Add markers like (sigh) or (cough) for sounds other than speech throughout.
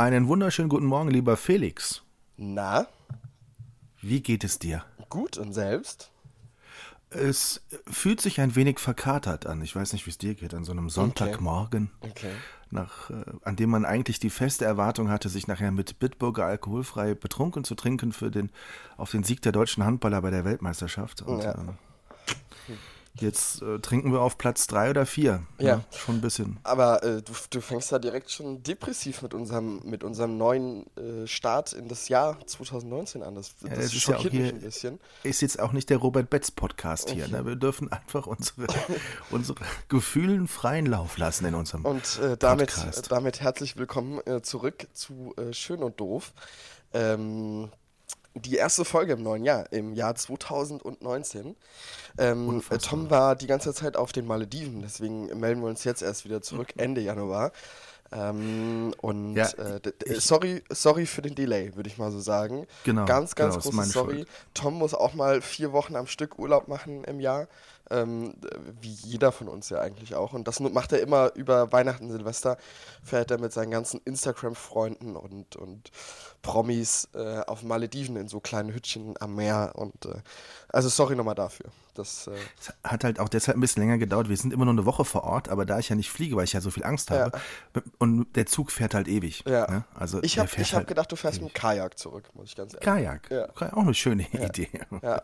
Einen wunderschönen guten Morgen, lieber Felix. Na, Wie geht es dir? gut und selbst? Es fühlt sich ein wenig verkatert an. Ich weiß nicht, wie es dir geht, an so einem Sonntagmorgen, Okay. nach, äh, an dem man eigentlich die feste Erwartung hatte, sich nachher mit Bitburger alkoholfrei betrunken zu trinken für den, auf den Sieg der deutschen Handballer bei der Weltmeisterschaft. Und, Ja. äh, jetzt äh, trinken wir auf Platz drei oder vier. Ja. Ne? Schon ein bisschen. Aber äh, du, du fängst da direkt schon depressiv mit unserem, mit unserem neuen äh, Start in das Jahr 2019 an. Das, das ja auch schockiert hier- mich ein bisschen. Ist jetzt auch nicht der Robert Betz Podcast hier. Ne? Wir dürfen einfach unsere, (laughs) unsere Gefühlen freien Lauf lassen in unserem Und äh, damit, Podcast. äh, damit herzlich willkommen äh, zurück zu äh, Schön und Doof. Ähm, die erste Folge im neuen Jahr, im Jahr 2019. Ähm, äh. Tom war die ganze Zeit auf den Malediven, deswegen melden wir uns jetzt erst wieder zurück, Ende Januar. Ähm, und Ja, äh, ich- sorry, sorry für den Delay, würde ich mal so sagen. Genau, Ganz, ganz genau, großes Sorry. Schuld. Tom muss auch mal vier Wochen am Stück Urlaub machen im Jahr. Ähm, wie jeder von uns ja eigentlich auch. Und das macht er immer über Weihnachten, Silvester, fährt er mit seinen ganzen Instagram-Freunden und, und Promis äh, auf Malediven in so kleinen Hütchen am Meer. Und äh, also sorry nochmal dafür. Das, äh, hat halt auch deshalb ein bisschen länger gedauert. Wir sind immer nur eine Woche vor Ort, aber da ich ja nicht fliege, weil ich ja so viel Angst habe, und der Zug fährt halt ewig. ja. Ne? Also ich habe ich hab halt gedacht, du fährst mit dem Kajak zurück, muss ich ganz ehrlich Kajak. Ja. Auch eine schöne Idee. Ja,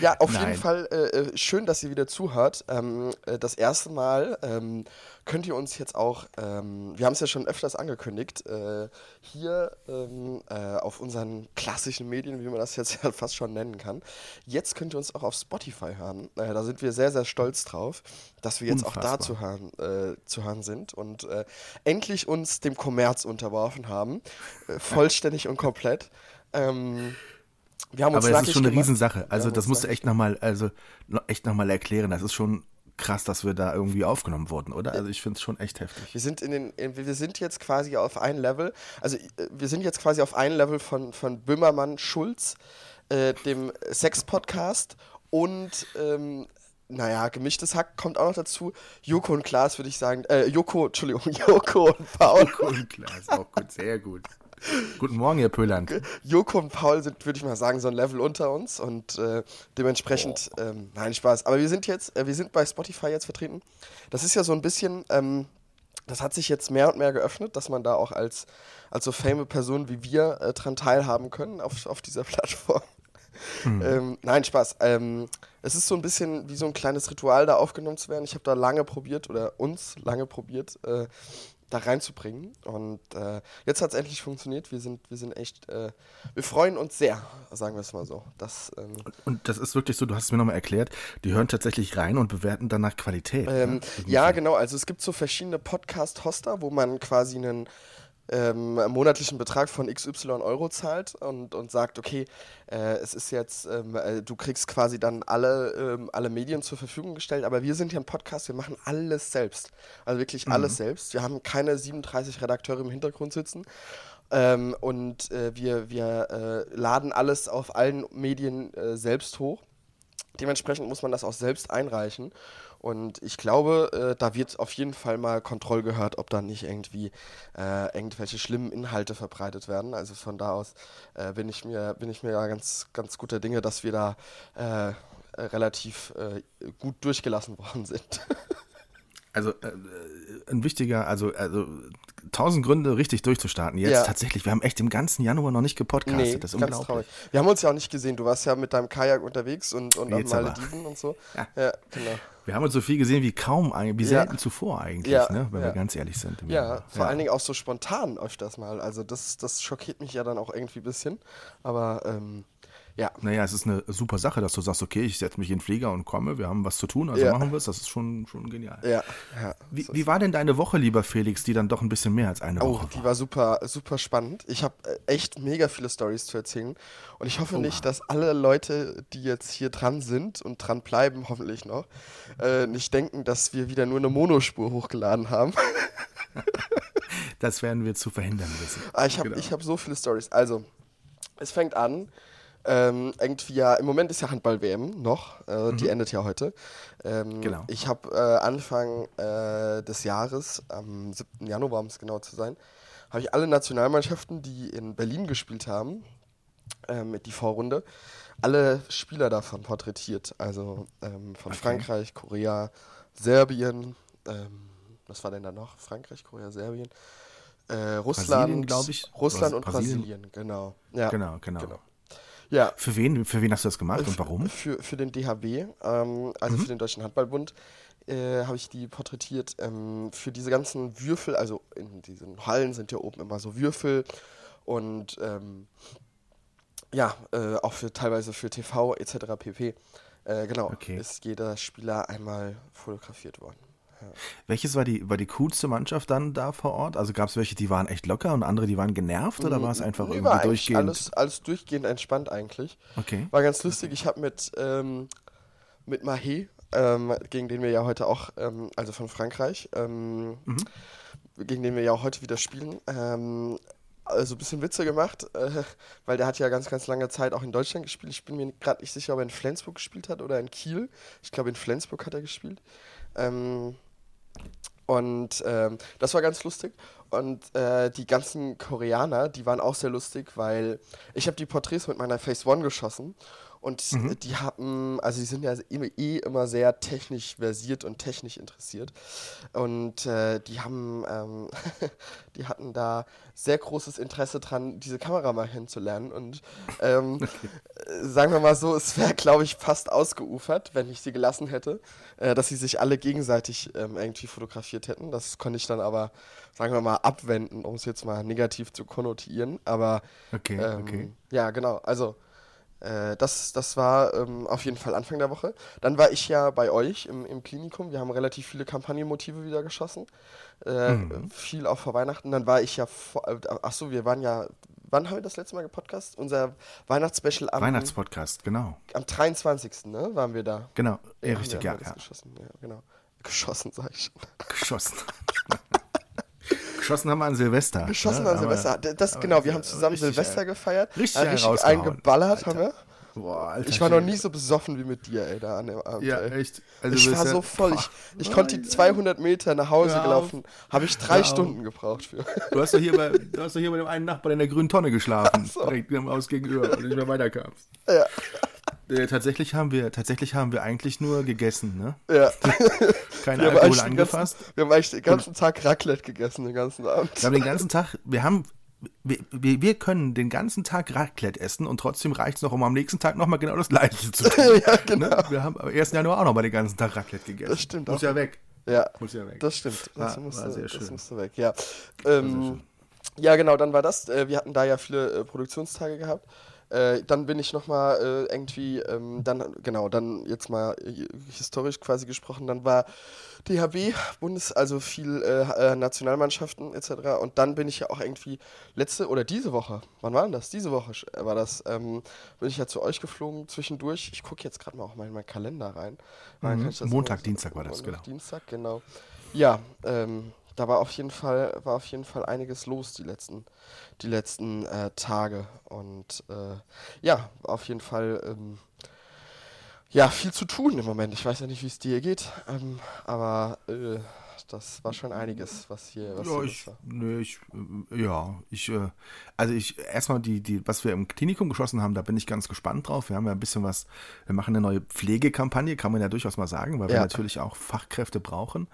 ja auf Nein. jeden Fall äh, äh, schön, dass ihr wieder zuhört. Ähm, äh, das erste Mal ähm, könnt ihr uns jetzt auch, ähm, wir haben es ja schon öfters angekündigt, äh, hier ähm, äh, auf unseren klassischen Medien, wie man das jetzt (laughs) ja fast schon nennen kann. Jetzt könnt ihr uns auch auf Spotify hören. Äh, da sind wir sehr, sehr stolz drauf, dass wir jetzt auch da Unfassbar. zu hören, äh, zu hören sind und äh, endlich uns dem Kommerz unterworfen haben. Äh, vollständig und komplett. Ähm, wir haben uns Aber es ist schon eine gemacht. Riesensache. Also das musst du echt nochmal, also echt noch mal erklären. Das ist schon krass, dass wir da irgendwie aufgenommen wurden, oder? Also ich finde es schon echt heftig. Wir sind in den, in- wir sind jetzt quasi auf ein Level, also äh, wir sind jetzt quasi auf ein Level von, von Böhmermann Schulz, äh, dem Sex-Podcast und ähm, naja, gemischtes Hack kommt auch noch dazu. Joko und Klaas würde ich sagen, äh, Joko, Entschuldigung, (laughs) Joko und Paul. Und klar, ist auch gut, sehr gut. Guten Morgen, Herr Pölland. Joko und Paul sind, würde ich mal sagen, so ein Level unter uns und äh, dementsprechend, ähm, nein, Spaß. Aber wir sind jetzt, äh, wir sind bei Spotify jetzt vertreten. Das ist ja so ein bisschen, ähm, das hat sich jetzt mehr und mehr geöffnet, dass man da auch als, als so fame Person wie wir äh, dran teilhaben können auf, auf dieser (laughs) Plattform. Ähm, nein, Spaß. Ähm, es ist so ein bisschen wie so ein kleines Ritual, da aufgenommen zu werden. Ich habe da lange probiert oder uns lange probiert, äh, da reinzubringen. Und äh, jetzt hat es endlich funktioniert. Wir sind, wir sind echt, äh, wir freuen uns sehr, sagen wir es mal so. Das, ähm, Und das ist wirklich so, du hast es mir nochmal erklärt, die hören tatsächlich rein und bewerten dann nach Qualität. Ähm, ne? ja, genau. Also es gibt so verschiedene Podcast-Hoster, wo man quasi einen ähm, monatlichen Betrag von XY Euro zahlt und, und sagt, okay, äh, es ist jetzt, ähm, äh, du kriegst quasi dann alle, ähm, alle Medien zur Verfügung gestellt, aber wir sind hier ein Podcast, wir machen alles selbst. Also wirklich alles selbst. Wir haben keine 37 Redakteure im Hintergrund sitzen. Ähm, und äh, wir, wir äh, laden alles auf allen Medien äh, selbst hoch. Dementsprechend muss man das auch selbst einreichen. Und ich glaube, äh, da wird auf jeden Fall mal Kontroll gehört, ob da nicht irgendwie äh, irgendwelche schlimmen Inhalte verbreitet werden. Also von da aus äh, bin ich mir, bin ich mir ja ganz, ganz guter Dinge, dass wir da äh, relativ äh, gut durchgelassen (laughs) worden sind. Also äh, ein wichtiger, also, also tausend Gründe, richtig durchzustarten. Jetzt Ja. tatsächlich, wir haben echt im ganzen Januar noch nicht gepodcastet. das ist ganz unglaublich. traurig. Wir haben uns ja auch nicht gesehen. Du warst ja mit deinem Kajak unterwegs und, und aber. Malediven und so. Ja. ja genau. Wir haben uns so viel gesehen wie kaum, wie Ja. selten zuvor eigentlich, Ja, ne? wenn ja. wir ganz ehrlich sind. Ja, vor allen Dingen auch so spontan öfters mal. Also das, das schockiert mich ja dann auch irgendwie ein bisschen. Aber ähm, Ja. Naja, es ist eine super Sache, dass du sagst, okay, ich setze mich in den Flieger und komme, wir haben was zu tun, also Ja. machen wir es. Das ist schon, schon genial. Ja, ja. Wie, so wie war denn deine Woche, lieber Felix, die dann doch ein bisschen mehr als eine Oh, Woche die war super, super spannend. Ich habe echt mega viele Stories zu erzählen. Und ich hoffe nicht, dass alle Leute, die jetzt hier dran sind und dran bleiben, hoffentlich noch, äh, nicht denken, dass wir wieder nur eine Monospur hochgeladen haben. (laughs) Das werden wir zu verhindern wissen. Ah, ich habe Genau. ich hab so viele Stories. Also, es fängt an. Ähm, irgendwie ja, im Moment ist ja Handball-WM noch, äh, die endet ja heute. Ähm, Mhm. Genau. Ich habe äh, Anfang äh, des Jahres, am 7. Januar, um es genau zu sein, habe ich alle Nationalmannschaften, die in Berlin gespielt haben, ähm, die Vorrunde, alle Spieler davon porträtiert. Also ähm, von Okay. Frankreich, Korea, Serbien, ähm, was war denn da noch? Frankreich, Korea, Serbien. Äh, Russland. Russland und Brasilien. Brasilien, genau. Ja, Genau, genau. Ja, Für wen, für wen hast du das gemacht und f- warum? Für, für den DHB, ähm, also Mhm. für den Deutschen Handballbund, äh, habe ich die porträtiert. Ähm, für diese ganzen Würfel, also in diesen Hallen sind ja oben immer so Würfel und ähm, ja, äh, auch für teilweise für TV etc. pp. Äh, genau, Okay. ist jeder Spieler einmal fotografiert worden. Welches war die, war die coolste Mannschaft dann da vor Ort? Also gab es welche, die waren echt locker und andere, die waren genervt oder war es einfach Nee, irgendwie durchgehend? Alles, alles durchgehend entspannt eigentlich. Okay. War ganz lustig. Ich habe mit, ähm, mit Mahé, ähm, gegen den wir ja heute auch, ähm, also von Frankreich, ähm, Mhm. gegen den wir ja auch heute wieder spielen, ähm, also ein bisschen Witze gemacht, äh, weil der hat ja ganz, ganz lange Zeit auch in Deutschland gespielt. Ich bin mir gerade nicht sicher, ob er in Flensburg gespielt hat oder in Kiel. Ich glaube, in Flensburg hat er gespielt. Ähm, und ähm, das war ganz lustig. Und äh, die ganzen Koreaner, die waren auch sehr lustig, weil ich habe die Porträts mit meiner Face One geschossen. Und äh, die haben, also die sind ja eh, immer sehr technisch versiert und technisch interessiert. Und äh, die haben, ähm, (laughs) die hatten da sehr großes Interesse dran, diese Kamera mal kennenzulernen. Und ähm, (laughs) äh, sagen wir mal so, es wäre, glaube ich, fast ausgeufert, wenn ich sie gelassen hätte, äh, dass sie sich alle gegenseitig ähm, irgendwie fotografiert hätten. Das konnte ich dann aber, sagen wir mal, abwenden, um es jetzt mal negativ zu konnotieren. Aber Okay, ähm, okay. ja, genau. Also äh, das, das war ähm, auf jeden Fall Anfang der Woche. Dann war ich ja bei euch im, im Klinikum. Wir haben relativ viele Kampagnenmotive wieder geschossen. Äh, Mhm. Viel auch vor Weihnachten. Dann war ich ja vor, äh, ach so, wir waren ja, wann haben wir das letzte Mal gepodcast? Unser Weihnachtsspecial am, Weihnachtspodcast, genau. am 23. Ne, waren wir da. Genau, ja, richtig, ja, ja. Geschossen, ja, genau. Geschossen, sag ich schon. Geschossen. (laughs) Geschossen haben wir an Silvester. Geschossen ne? an Silvester. Das, aber genau, wir ja, haben zusammen Silvester ey. gefeiert. Richtig äh, richtig eingeballert haben wir. Boah, Alter Ich war noch nie so besoffen wie mit dir, ey, da an dem Abend. Ja, ey. echt. Also ich du war bist so ja- voll. Ich, Boah. ich konnte die 200 Meter nach Hause auf. gelaufen. Habe ich drei. Stunden gebraucht für. Du hast doch hier bei, du hast doch hier bei dem einen Nachbarn in der grünen Tonne geschlafen. so. Direkt im Haus gegenüber, und nicht mehr weiterkamst. Ja. Äh, tatsächlich haben wir, tatsächlich haben wir eigentlich nur gegessen, ne? Ja. (laughs) Kein Wir Alkohol angefasst. ganzen, wir haben eigentlich den ganzen Tag Raclette gegessen, den ganzen Abend. Wir haben den ganzen Tag, wir haben, wir, wir, wir können den ganzen Tag Raclette essen und trotzdem reicht es noch, um am nächsten Tag nochmal genau das gleiche zu tun. (laughs) ja, genau. ne? Wir haben am 1. Januar auch nochmal den ganzen Tag Raclette gegessen. Das stimmt Muss auch. ja weg. Ja, Muss ja weg. das stimmt. Das, War- musste, war sehr das schön. musste weg, ja. Ähm, ja, genau, dann war das. Äh, wir hatten da ja viele äh, Produktionstage gehabt. Äh, dann bin ich nochmal äh, irgendwie, ähm, dann, genau, dann jetzt mal äh, historisch quasi gesprochen, dann war DHB, Bundes, also viel äh, äh, Nationalmannschaften etc. Und dann bin ich ja auch irgendwie letzte oder diese Woche, wann war denn das? Diese Woche sch- war das, ähm, bin ich ja zu euch geflogen zwischendurch. Ich gucke jetzt gerade mal auch mal in meinen Kalender rein. Mhm. Montag, Dienstag war das, Montag, genau. Dienstag, genau. Ja, ähm, da war auf jeden Fall, war auf jeden Fall einiges los die letzten, die letzten äh, Tage. Und äh, ja, auf jeden Fall ähm, ja, viel zu tun im Moment. Ich weiß ja nicht, wie es dir geht, ähm, aber äh, das war schon einiges, was hier, was Ja, hier ich, nee, ich, äh, ja, ich, äh, also ich, erstmal die, die, was wir im Klinikum geschossen haben, da bin ich ganz gespannt drauf. Wir haben ja ein bisschen was, wir machen eine neue Pflegekampagne, kann man ja durchaus mal sagen, weil wir Ja. natürlich auch Fachkräfte brauchen.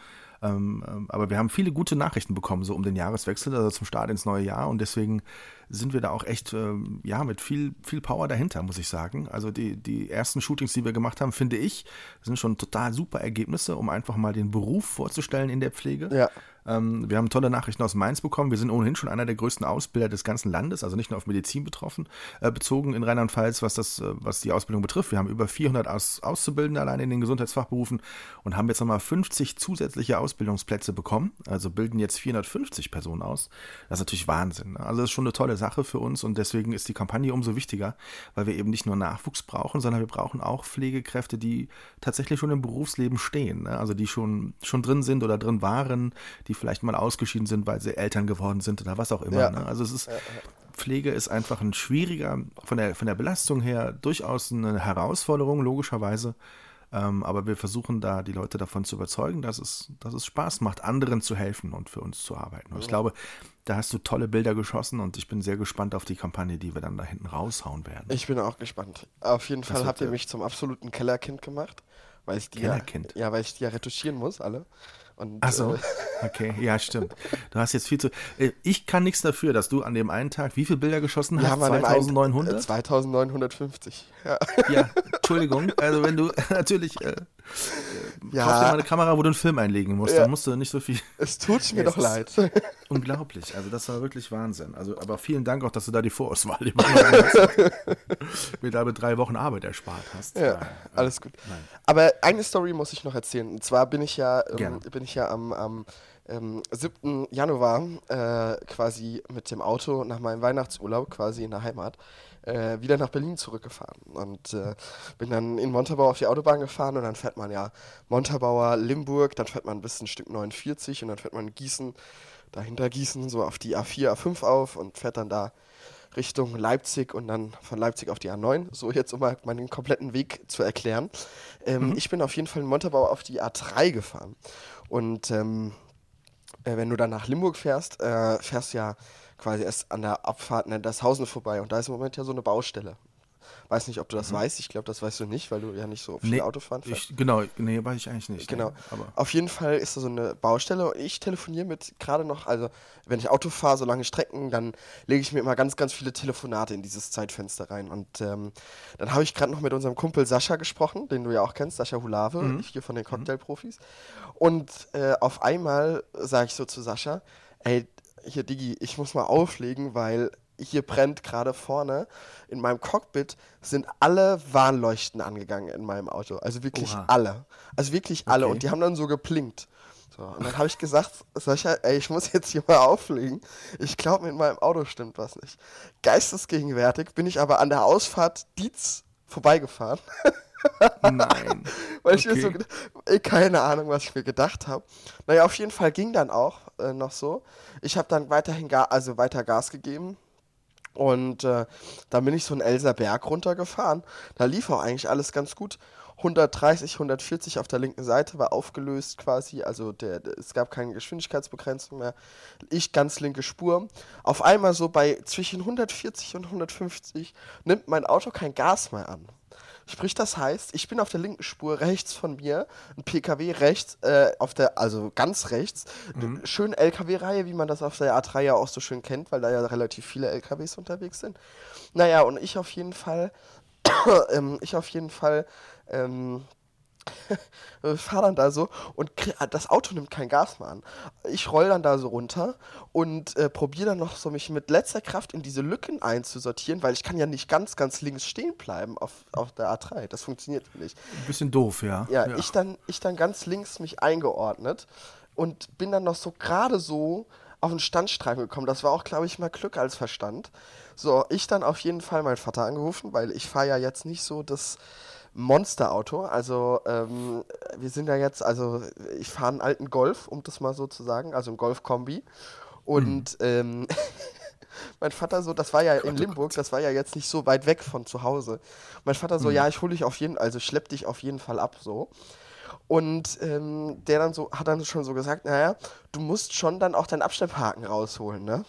Ähm, ähm, aber wir haben viele gute Nachrichten bekommen, so um den Jahreswechsel, also zum Start ins neue Jahr. Und deswegen sind wir da auch echt, ähm, ja, mit viel, viel Power dahinter, muss ich sagen. Also die, die ersten Shootings, die wir gemacht haben, finde ich, sind schon total super Ergebnisse, um einfach mal den Beruf vorzustellen in der Pflege. Ja. Ähm, wir haben tolle Nachrichten aus Mainz bekommen. Wir sind ohnehin schon einer der größten Ausbilder des ganzen Landes, also nicht nur auf Medizin betroffen, äh, bezogen in Rheinland-Pfalz, was das, äh, was die Ausbildung betrifft. Wir haben über 400 Aus Auszubildende allein in den Gesundheitsfachberufen und haben jetzt nochmal 50 zusätzliche Ausbildungsplätze bekommen. Also bilden jetzt 450 Personen aus. Das ist natürlich Wahnsinn. Ne? Also das ist schon eine tolle Sache für uns und deswegen ist die Kampagne umso wichtiger, weil wir eben nicht nur Nachwuchs brauchen, sondern wir brauchen auch Pflegekräfte, die tatsächlich schon im Berufsleben stehen. Ne? Also die schon, schon drin sind oder drin waren, die die vielleicht mal ausgeschieden sind, weil sie Eltern geworden sind oder was auch immer. Ja. Ne? Also es ist, Pflege ist einfach ein schwieriger, von der, von der Belastung her durchaus eine Herausforderung, logischerweise. Ähm, aber wir versuchen da die Leute davon zu überzeugen, dass es, dass es Spaß macht, anderen zu helfen und für uns zu arbeiten. Und ich glaube, da hast du tolle Bilder geschossen und ich bin sehr gespannt auf die Kampagne, die wir dann da hinten raushauen werden. Ich bin auch gespannt. Auf jeden Fall habt ihr mich zum absoluten Kellerkind gemacht, weil ich die ja, ja, weil ich die ja retuschieren muss, alle. Und, Ach so, äh, okay, ja, (laughs) stimmt. Du hast jetzt viel zu. Äh, ich kann nichts dafür, dass du an dem einen Tag wie viele Bilder geschossen hast? 2900? 2950. Ja. ja, Entschuldigung. Also, wenn du (laughs) natürlich. Äh, ja. Kauf dir mal eine Kamera, wo du einen Film einlegen musst. Ja. Dann musst du nicht so viel. Es tut mir (laughs) ja, doch leid. Unglaublich. Also, das war wirklich Wahnsinn. Also, aber vielen Dank auch, dass du da die Vorauswahl hast. (laughs) mir da mit drei Wochen Arbeit erspart hast. Ja, Nein. alles gut. Nein. Aber eine Story muss ich noch erzählen. Und zwar bin ich ja, ähm, bin ich ja am, am ähm, 7. Januar äh, quasi mit dem Auto nach meinem Weihnachtsurlaub quasi in der Heimat äh, wieder nach Berlin zurückgefahren und äh, bin dann in Montabaur auf die Autobahn gefahren und dann fährt man ja Montabaur, Limburg, dann fährt man bis ein Stück 49 und dann fährt man Gießen, dahinter Gießen so auf die A4, A5 auf und fährt dann da Richtung Leipzig und dann von Leipzig auf die A9. So jetzt um mal meinen kompletten Weg zu erklären. Ähm, mhm. Ich bin auf jeden Fall in Montabaur auf die A3 gefahren und ähm, äh, wenn du dann nach Limburg fährst, äh, fährst du ja quasi erst an der Abfahrt in Hausen vorbei und da ist im Moment ja so eine Baustelle. Weiß nicht, ob du das mhm. weißt. Ich glaube, das weißt du nicht, weil du ja nicht so viel nee, Autofahren fährst. Ich, genau, nee, weiß ich eigentlich nicht. Genau. Nee, Auf jeden Fall ist da so eine Baustelle und ich telefoniere mit gerade noch, also wenn ich Auto fahre, so lange Strecken, dann lege ich mir immer ganz, ganz viele Telefonate in dieses Zeitfenster rein. Und ähm, dann habe ich gerade noch mit unserem Kumpel Sascha gesprochen, den du ja auch kennst, Sascha Hulave, mhm. hier von den mhm. Cocktailprofis. Und äh, auf einmal sage ich so zu Sascha, ey, hier Digi, ich muss mal auflegen, weil hier brennt gerade vorne in meinem Cockpit sind alle Warnleuchten angegangen in meinem Auto. Also wirklich Oha. alle. Also wirklich alle. Okay. Und die haben dann so geplinkt. So, und dann habe ich gesagt, Sascha, ey, ich muss jetzt hier mal auflegen. Ich glaube, mit meinem Auto stimmt was nicht. Geistesgegenwärtig bin ich aber an der Ausfahrt Dietz vorbeigefahren. (laughs) Nein. (laughs) Weil ich okay. mir so, keine Ahnung, was ich mir gedacht habe. Naja, auf jeden Fall ging dann auch äh, noch so. Ich habe dann weiterhin, Ga also weiter Gas gegeben und äh, dann bin ich so einen Elser Berg runtergefahren. Da lief auch eigentlich alles ganz gut. 130, 140 auf der linken Seite war aufgelöst quasi, also der, der, es gab keine Geschwindigkeitsbegrenzung mehr. Ich ganz linke Spur. Auf einmal so bei zwischen 140 und 150 nimmt mein Auto kein Gas mehr an. Sprich, das heißt, ich bin auf der linken Spur rechts von mir, ein PKW rechts, äh, auf der, also ganz rechts, mhm. schön LKW-Reihe, wie man das auf der A3 ja auch so schön kennt, weil da ja relativ viele LKWs unterwegs sind. Naja, und ich auf jeden Fall, (clears throat) ähm, ich auf jeden Fall, ähm, (laughs) fahre dann da so und das Auto nimmt kein Gas mehr an. Ich roll dann da so runter und äh, probiere dann noch so mich mit letzter Kraft in diese Lücken einzusortieren, weil ich kann ja nicht ganz, ganz links stehen bleiben auf, auf der A3. Das funktioniert nicht. Ein bisschen doof, ja. Ja, ja. Ich, dann, ich dann ganz links mich eingeordnet und bin dann noch so gerade so auf den Standstreifen gekommen. Das war auch, glaube ich, mal Glück als Verstand. So, ich dann auf jeden Fall meinen Vater angerufen, weil ich fahre ja jetzt nicht so das Monsterauto. Also ähm, wir sind ja jetzt, also ich fahre einen alten Golf, um das mal so zu sagen, also ein Golf-Kombi. Und mhm. ähm, (laughs) mein Vater so, das war ja in oh Limburg, das war ja jetzt nicht so weit weg von zu Hause. Mein Vater so, mhm. ja, ich hole dich auf jeden, also schlepp dich auf jeden Fall ab, so. Und ähm, der dann so, hat dann schon so gesagt, naja, du musst schon dann auch deinen Abschlepphaken rausholen, ne?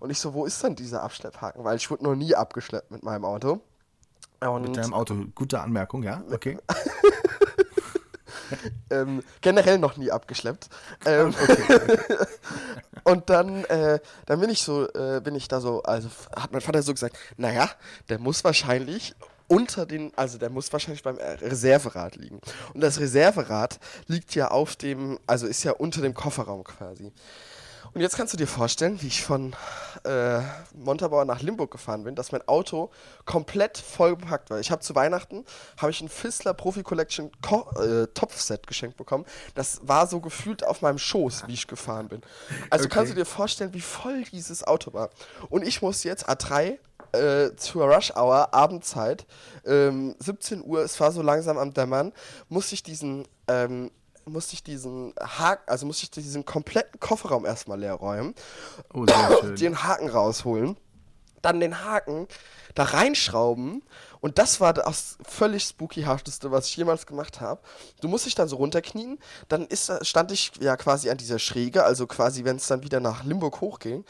Und ich so, wo ist denn dieser Abschlepphaken? Weil ich wurde noch nie abgeschleppt mit meinem Auto. Und Mit deinem Auto. Gute Anmerkung, ja? Okay. (laughs) ähm, generell noch nie abgeschleppt. Ähm, okay. (laughs) und dann, äh, dann bin ich so, äh, bin ich da so, also hat mein Vater so gesagt, naja, der muss wahrscheinlich unter den, also der muss wahrscheinlich beim Reserverad liegen. Und das Reserverad liegt ja auf dem, also ist ja unter dem Kofferraum quasi. Und jetzt kannst du dir vorstellen, wie ich von äh, Montabaur nach Limburg gefahren bin, dass mein Auto komplett voll bepackt war. Ich habe zu Weihnachten habe ich ein Fissler Profi Collection Ko äh, Topfset geschenkt bekommen. Das war so gefühlt auf meinem Schoß, wie ich gefahren bin. Also Okay. kannst du dir vorstellen, wie voll dieses Auto war. Und ich muss jetzt A3 äh, zur Rush Hour, Abendzeit, ähm, 17 Uhr, es war so langsam am Dämmern, musste ich diesen, ähm, musste ich diesen Haken, also musste ich diesen kompletten Kofferraum erstmal leer räumen, Oh, (clears throat) den Haken rausholen, dann den Haken da reinschrauben und das war das völlig spookyhafteste, was ich jemals gemacht habe. Du musst dich dann so runterknien, dann ist, stand ich ja quasi an dieser Schräge, also quasi, wenn es dann wieder nach Limburg hochging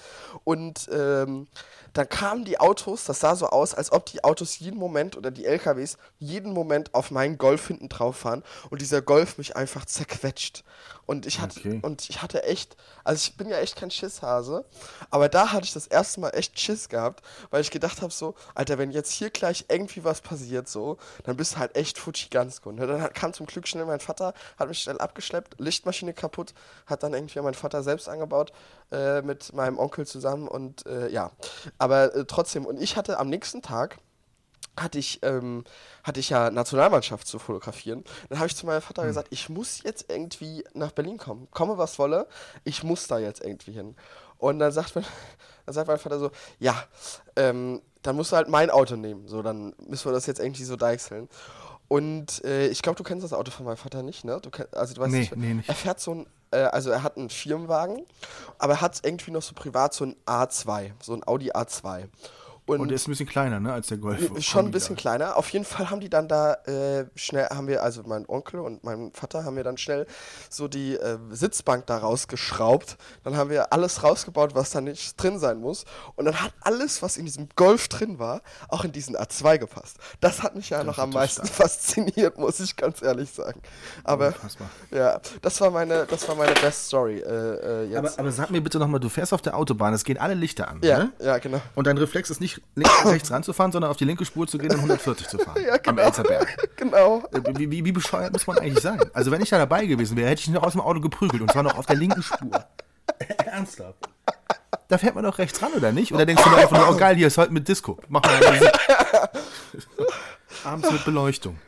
und ähm, dann kamen die Autos, das sah so aus, als ob die Autos jeden Moment oder die LKWs jeden Moment auf meinen Golf hinten drauf fahren und dieser Golf mich einfach zerquetscht. Und ich hatte, Okay. und ich hatte echt, also ich bin ja echt kein Schisshase, aber da hatte ich das erste Mal echt Schiss gehabt, weil ich gedacht habe so, Alter, wenn jetzt hier gleich irgendwie was passiert so, dann bist du halt echt Futschi ganz gut. Dann hat- kam zum Glück schnell mein Vater, hat mich schnell abgeschleppt, Lichtmaschine kaputt, hat dann irgendwie mein Vater selbst angebaut äh, mit meinem Onkel zusammen und äh, ja, aber äh, trotzdem und ich hatte am nächsten Tag hatte ich, ähm, hatte ich ja Nationalmannschaft zu fotografieren. Dann habe ich zu meinem Vater gesagt, ich muss jetzt irgendwie nach Berlin kommen. Komme was wolle, ich muss da jetzt irgendwie hin. Und dann sagt, mein, (laughs) dann sagt mein Vater so, ja, ähm, dann musst du halt mein Auto nehmen. So, dann müssen wir das jetzt irgendwie so deichseln. Und äh, ich glaube, du kennst das Auto von meinem Vater nicht, ne? Du kenn, also du weißt Nee, nicht, nee, nicht. Er fährt so ein, äh, also er hat einen Firmenwagen, aber er hat irgendwie noch so privat so ein A2, so ein Audi A2. Und der ist ein bisschen kleiner, ne, als der Golf. Schon ein bisschen kleiner. Auf jeden Fall haben die dann da äh, schnell, haben wir, also mein Onkel und mein Vater haben wir dann schnell so die äh, Sitzbank da rausgeschraubt. Dann haben wir alles rausgebaut, was da nicht drin sein muss. Und dann hat alles, was in diesem Golf drin war, auch in diesen A2 gepasst. Das hat mich ja noch am ist meisten (laughs) fasziniert, muss ich ganz ehrlich sagen. Aber Unfassbar. ja, das war meine, das war meine Best Story äh, äh, jetzt. Aber, aber sag mir bitte nochmal, du fährst auf der Autobahn, es gehen alle Lichter an, ja, ne? ja, genau. Und dein Reflex ist nicht links und rechts ranzufahren, sondern auf die linke Spur zu gehen und 140 zu fahren. (laughs) Ja, Am genau. Elzerberg. (laughs) genau. Äh, Wie, wie, wie bescheuert muss man eigentlich sein? Also wenn ich da dabei gewesen wäre, hätte ich ihn noch aus dem Auto geprügelt und zwar noch auf der linken Spur. (laughs) Ernsthaft. Da fährt man doch rechts ran, oder nicht? Oder denkst du mir einfach nur, oh geil, hier ist heute mit Disco. Mach mal Musik. Abends mit Beleuchtung.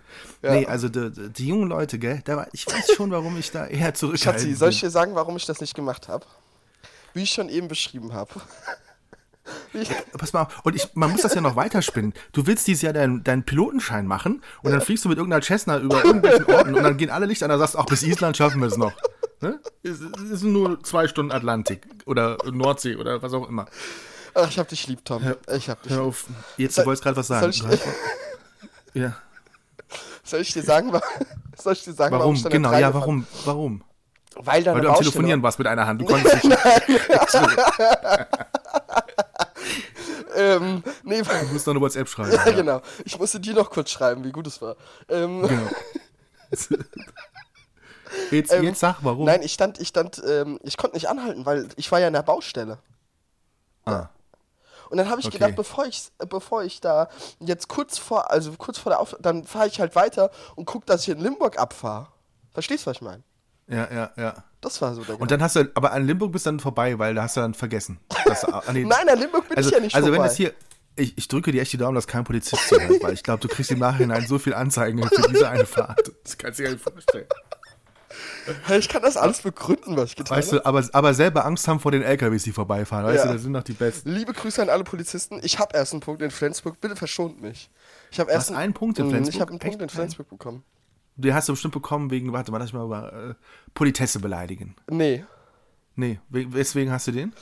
Nee, also die, die, jungen Leute, gell, da, war- ich weiß schon, warum ich da eher zurückhaltend Schatzi, bin. soll ich dir sagen, warum ich das nicht gemacht habe? Wie ich schon eben beschrieben habe. Ich- Pass mal auf, und ich, man muss das ja noch weiterspinnen. Du willst dieses Jahr deinen, deinen Pilotenschein machen und dann fliegst du mit irgendeiner Cessna über irgendwelchen Orten und dann gehen alle Lichter an, dann sagst du, ach, bis Island schaffen wir es noch. Ne? Es, es sind nur zwei Stunden Atlantik oder Nordsee oder was auch immer. Ach, ich hab dich lieb, Tom. Ich hab dich Hör lieb. auf, jetzt, Soll- du wolltest gerade was sagen. soll ich- ja, Soll ich dir sagen, (laughs) soll ich dir sagen warum? dann Genau, ja, warum? Warum? Weil Weil du am Telefonieren warst mit einer Hand. Du (laughs) konntest nicht. (laughs) Ähm, nee, Du musst eine WhatsApp (laughs) schreiben. ja, genau. Ich musste dir noch kurz schreiben, wie gut es war. Ähm, Genau. (laughs) Jetzt, jetzt sag, warum. Nein, ich stand, ich stand, ähm, ich konnte nicht anhalten, weil ich war ja in der Baustelle. Ah. Und dann habe ich Okay. gedacht, bevor ich, bevor ich da jetzt kurz vor, also kurz vor der Auf, dann fahre ich halt weiter und guck, dass ich in Limburg abfahre. Verstehst du, was ich meine? Ja, ja, ja. Das war so der Und dann hast du, aber an Limburg bist du dann vorbei, weil da hast du dann vergessen. dass- ah, nee. (laughs) Nein, an Limburg bin also, ich ja nicht Also wenn vorbei. das hier, ich, ich drücke dir echt die Daumen, dass kein Polizist zuhört, (laughs) weil ich glaube, du kriegst im Nachhinein so viel Anzeigen für diese eine Fahrt. Das kannst du dir gar nicht vorstellen. Hey, ich kann das alles begründen, was ich getan Weißt habe. du, aber, aber selber Angst haben vor den LKWs, die vorbeifahren. Weißt Ja. du, das sind doch die besten. Liebe Grüße an alle Polizisten. Ich habe erst einen Punkt in Flensburg. Bitte verschont mich. Ich habe erst hast einen Punkt in Mm, Flensburg? Ich habe einen Echt? Punkt in Flensburg bekommen. Den hast du bestimmt bekommen wegen, warte mal, lass mich mal über äh, Politesse beleidigen. Nee, Nee, we- weswegen hast du den?